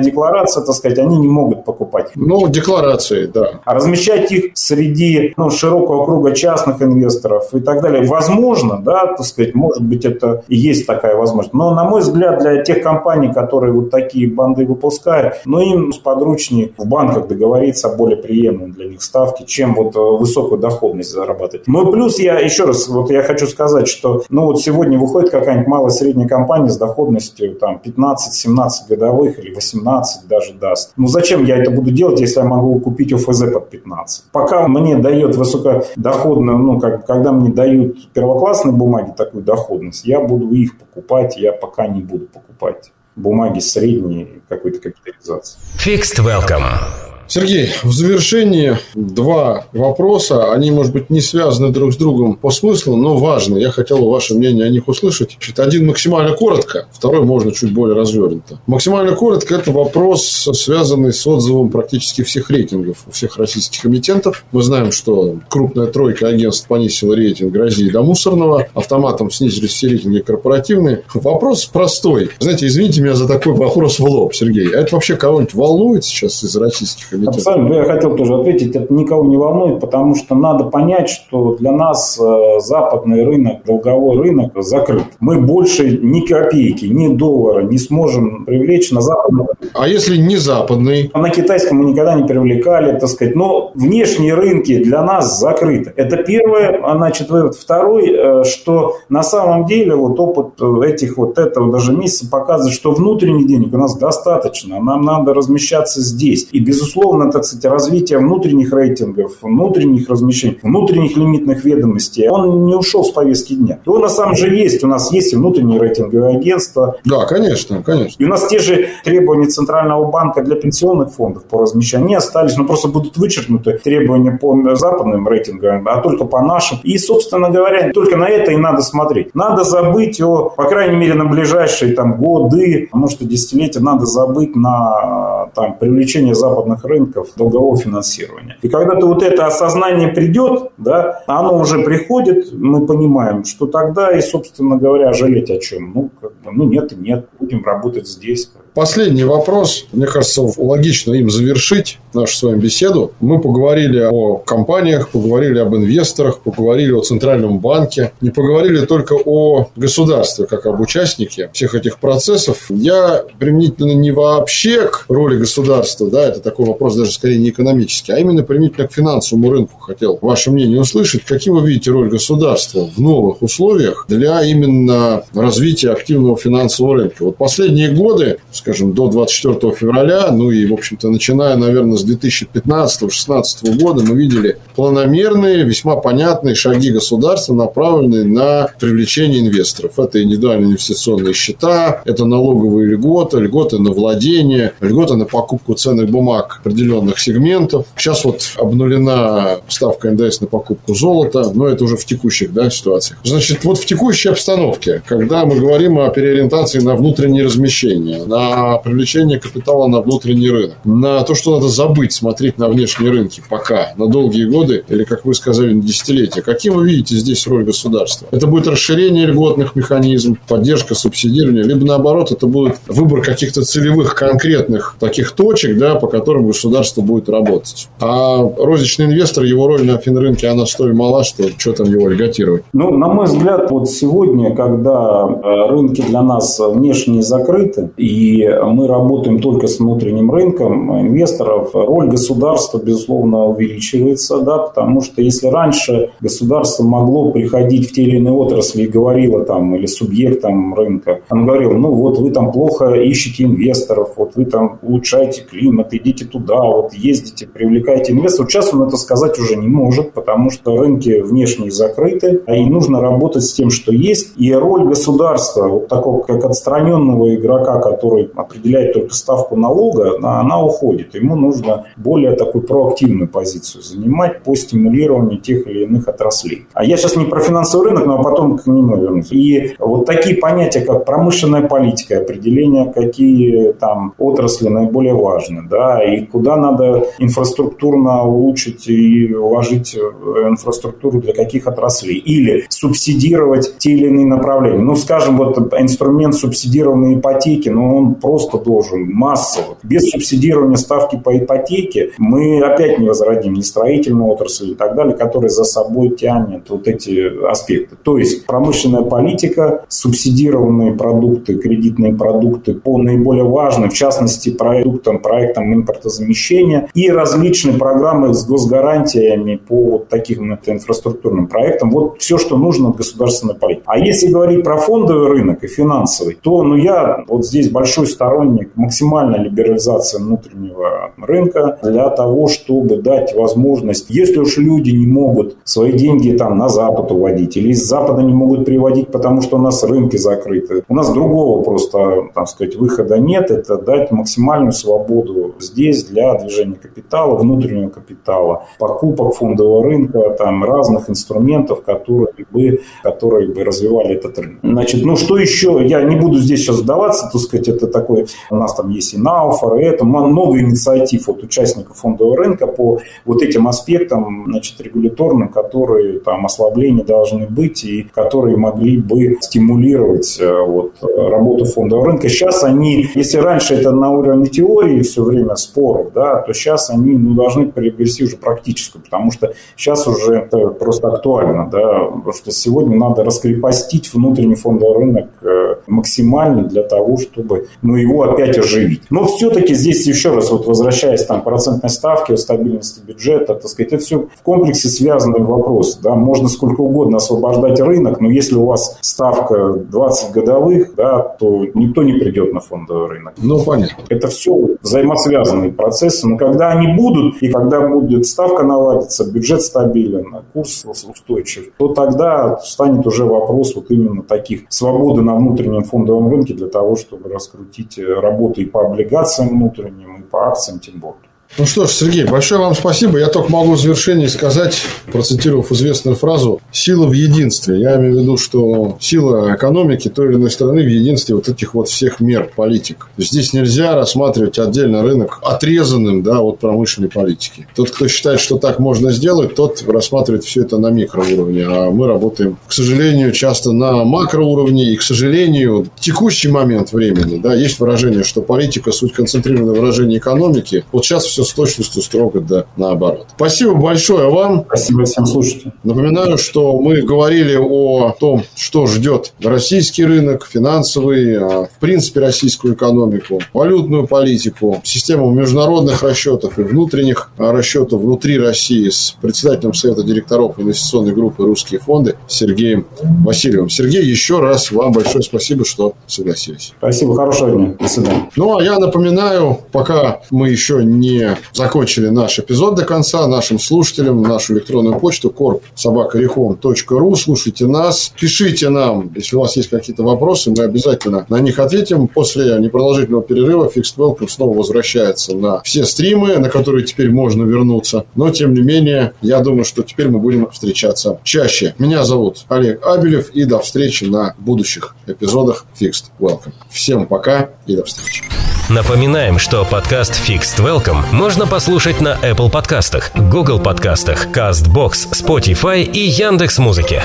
Лимитная декларация, так сказать, они не могут покупать. Ну, декларации, да. А размещать их среди ну, широкого круга частных инвесторов и так далее, возможно, да, так сказать, может быть, это и есть такая возможность. Но, на мой взгляд, для тех компаний, которые вот такие банды выпускают, ну, им сподручнее в банках договориться о более приемлемой для них ставке, чем вот э, высокую доходность зарабатывать. Ну плюс я еще раз, вот я хочу сказать, что ну вот сегодня выходит какая-нибудь малая средняя компания с доходностью там 15-17 годовых или 18 даже даст. Ну зачем я это буду делать, если я могу купить ОФЗ под 15? Пока мне дает высокодоходную, ну как, когда мне дают первоклассные бумаги такую доходность, я буду их покупать, я пока не буду покупать бумаги средней какой-то капитализации. Fixed Welcome. Сергей, в завершении два вопроса. Они, может быть, не связаны друг с другом по смыслу, но важны. Я хотел ваше мнение о них услышать. Один максимально коротко, второй можно чуть более развернуто. Максимально коротко – это вопрос, связанный с отзывом практически всех рейтингов у всех российских эмитентов. Мы знаем, что крупная тройка агентств понизила рейтинг России до мусорного. Автоматом снизились все рейтинги корпоративные. Вопрос простой. Знаете, извините меня за такой вопрос в лоб, Сергей. А это вообще кого-нибудь волнует сейчас из российских эмитентов? Абсолютно. Я хотел тоже ответить, это никого не волнует, потому что надо понять, что для нас э, западный рынок, долговой рынок закрыт. Мы больше ни копейки, ни доллара не сможем привлечь на западный А если не западный? На китайском мы никогда не привлекали, так сказать. Но внешние рынки для нас закрыты. Это первое. А, значит, вывод. Второй, э, что на самом деле вот опыт этих вот этого даже месяца показывает, что внутренних денег у нас достаточно. Нам надо размещаться здесь. И, безусловно, безусловно, так сказать, развитие внутренних рейтингов, внутренних размещений, внутренних лимитных ведомостей, он не ушел с повестки дня. Его на самом же есть. У нас есть и внутренние рейтинговые агентства. Да, конечно, конечно. И у нас те же требования Центрального банка для пенсионных фондов по размещению, они остались, но просто будут вычеркнуты требования по западным рейтингам, а только по нашим. И, собственно говоря, только на это и надо смотреть. Надо забыть о, по крайней мере, на ближайшие там, годы, может, и десятилетия, надо забыть на там, привлечение западных рынков долгового финансирования. И когда-то вот это осознание придет, да, оно уже приходит, мы понимаем, что тогда и, собственно говоря, жалеть о чем? Ну, как бы, ну нет и нет, будем работать здесь. Последний вопрос. Мне кажется, логично им завершить нашу с вами беседу. Мы поговорили о компаниях, поговорили об инвесторах, поговорили о Центральном банке. Не поговорили только о государстве, как об участнике всех этих процессов. Я применительно не вообще к роли государства, да, это такой вопрос даже скорее не экономический, а именно применительно к финансовому рынку хотел ваше мнение услышать. Каким вы видите роль государства в новых условиях для именно развития активного финансового рынка? Вот последние годы скажем, до 24 февраля, ну и, в общем-то, начиная, наверное, с 2015-2016 года, мы видели планомерные, весьма понятные шаги государства, направленные на привлечение инвесторов. Это индивидуальные инвестиционные счета, это налоговые льготы, льготы на владение, льготы на покупку ценных бумаг определенных сегментов. Сейчас вот обнулена ставка НДС на покупку золота, но это уже в текущих да, ситуациях. Значит, вот в текущей обстановке, когда мы говорим о переориентации на внутреннее размещение, на привлечение капитала на внутренний рынок, на то, что надо забыть смотреть на внешние рынки пока, на долгие годы, или, как вы сказали, на десятилетия. Каким вы видите здесь роль государства? Это будет расширение льготных механизмов, поддержка, субсидирование, либо наоборот, это будет выбор каких-то целевых, конкретных таких точек, да, по которым государство будет работать. А розничный инвестор, его роль на финрынке, она столь мала, что что там его льготировать? Ну, на мой взгляд, вот сегодня, когда э, рынки для нас внешне закрыты, и мы работаем только с внутренним рынком инвесторов, роль государства, безусловно, увеличивается, да, потому что если раньше государство могло приходить в те или иные отрасли и говорило там, или субъектам рынка, он говорил, ну вот вы там плохо ищете инвесторов, вот вы там улучшаете климат, идите туда, вот ездите, привлекайте инвесторов. Сейчас он это сказать уже не может, потому что рынки внешние закрыты, а и нужно работать с тем, что есть. И роль государства, вот такого как отстраненного игрока, который определяет только ставку налога, она уходит. Ему нужно более такую проактивную позицию занимать по стимулированию тех или иных отраслей. А я сейчас не про финансовый рынок, но потом к нему вернусь. И вот такие понятия, как промышленная политика, определение, какие там отрасли наиболее важны, да, и куда надо инфраструктурно улучшить и вложить инфраструктуру для каких отраслей. Или субсидировать те или иные направления. Ну, скажем, вот инструмент субсидированной ипотеки, ну, он просто должен массово. Без субсидирования ставки по ипотеке мы опять не возродим ни строительную отрасль и так далее, которая за собой тянет вот эти аспекты. То есть промышленная политика, субсидированные продукты, кредитные продукты по наиболее важным, в частности, продуктам, проектам импортозамещения и различные программы с госгарантиями по вот таким инфраструктурным проектам. Вот все, что нужно от государственной политики. А если говорить про фондовый рынок и финансовый, то ну, я вот здесь большой сторонник максимальной либерализации внутреннего рынка для того, чтобы дать возможность, если уж люди не могут свои деньги там на Запад уводить или из Запада не могут приводить, потому что у нас рынки закрыты. У нас другого просто, так сказать, выхода нет. Это дать максимальную свободу здесь для движения капитала, внутреннего капитала, покупок фондового рынка, там разных инструментов, которые бы, которые бы развивали этот рынок. Значит, ну что еще? Я не буду здесь сейчас вдаваться, так сказать, это такой, у нас там есть и Науфор, и это много инициатив от участников фондового рынка по вот этим аспектам, значит, регуляторным, которые там ослабления должны быть и которые могли бы стимулировать э, вот, работу фондового рынка. Сейчас они, если раньше это на уровне теории все время споров, да, то сейчас они ну, должны приобрести уже практическую, потому что сейчас уже это просто актуально, да, потому что сегодня надо раскрепостить внутренний фондовый рынок э, максимально для того, чтобы ну, его опять оживить. Но все-таки здесь еще раз, вот возвращаясь там процентной ставки, стабильности бюджета, так сказать, это все в комплексе связанные вопросы. Да? Можно сколько угодно освобождать рынок, но если у вас ставка 20 годовых, да, то никто не придет на фондовый рынок. Ну, понятно. Это все взаимосвязанные процессы. Но когда они будут, и когда будет ставка наладиться, бюджет стабилен, курс устойчив, то тогда станет уже вопрос вот именно таких свободы на внутреннем фондовом рынке для того, чтобы раскрутить работу и по облигациям внутренним, и по акциям тем более. Ну что ж, Сергей, большое вам спасибо. Я только могу в завершении сказать, процитировав известную фразу, «сила в единстве». Я имею в виду, что сила экономики той или иной страны в единстве вот этих вот всех мер политик. Здесь нельзя рассматривать отдельно рынок отрезанным да, от промышленной политики. Тот, кто считает, что так можно сделать, тот рассматривает все это на микроуровне. А мы работаем, к сожалению, часто на макроуровне. И, к сожалению, текущий момент времени, да, есть выражение, что политика – суть концентрированное выражение экономики. Вот сейчас все все с точностью строго да наоборот. Спасибо большое вам. Спасибо всем слушателям. Напоминаю, что мы говорили о том, что ждет российский рынок, финансовый, а, в принципе, российскую экономику, валютную политику, систему международных расчетов и внутренних расчетов внутри России с председателем Совета директоров инвестиционной группы «Русские фонды» Сергеем Васильевым. Сергей, еще раз вам большое спасибо, что согласились. Спасибо, хорошего дня. До свидания. Ну, а я напоминаю, пока мы еще не закончили наш эпизод до конца. Нашим слушателям нашу электронную почту korp.sobaka.rehome.ru. Слушайте нас, пишите нам, если у вас есть какие-то вопросы, мы обязательно на них ответим. После непродолжительного перерыва Fixed Welcome снова возвращается на все стримы, на которые теперь можно вернуться. Но, тем не менее, я думаю, что теперь мы будем встречаться чаще. Меня зовут Олег Абелев, и до встречи на будущих эпизодах Fixed Welcome. Всем пока и до встречи. Напоминаем, что подкаст Fixed Welcome можно послушать на Apple подкастах, Google подкастах, CastBox, Spotify и Яндекс.Музыке.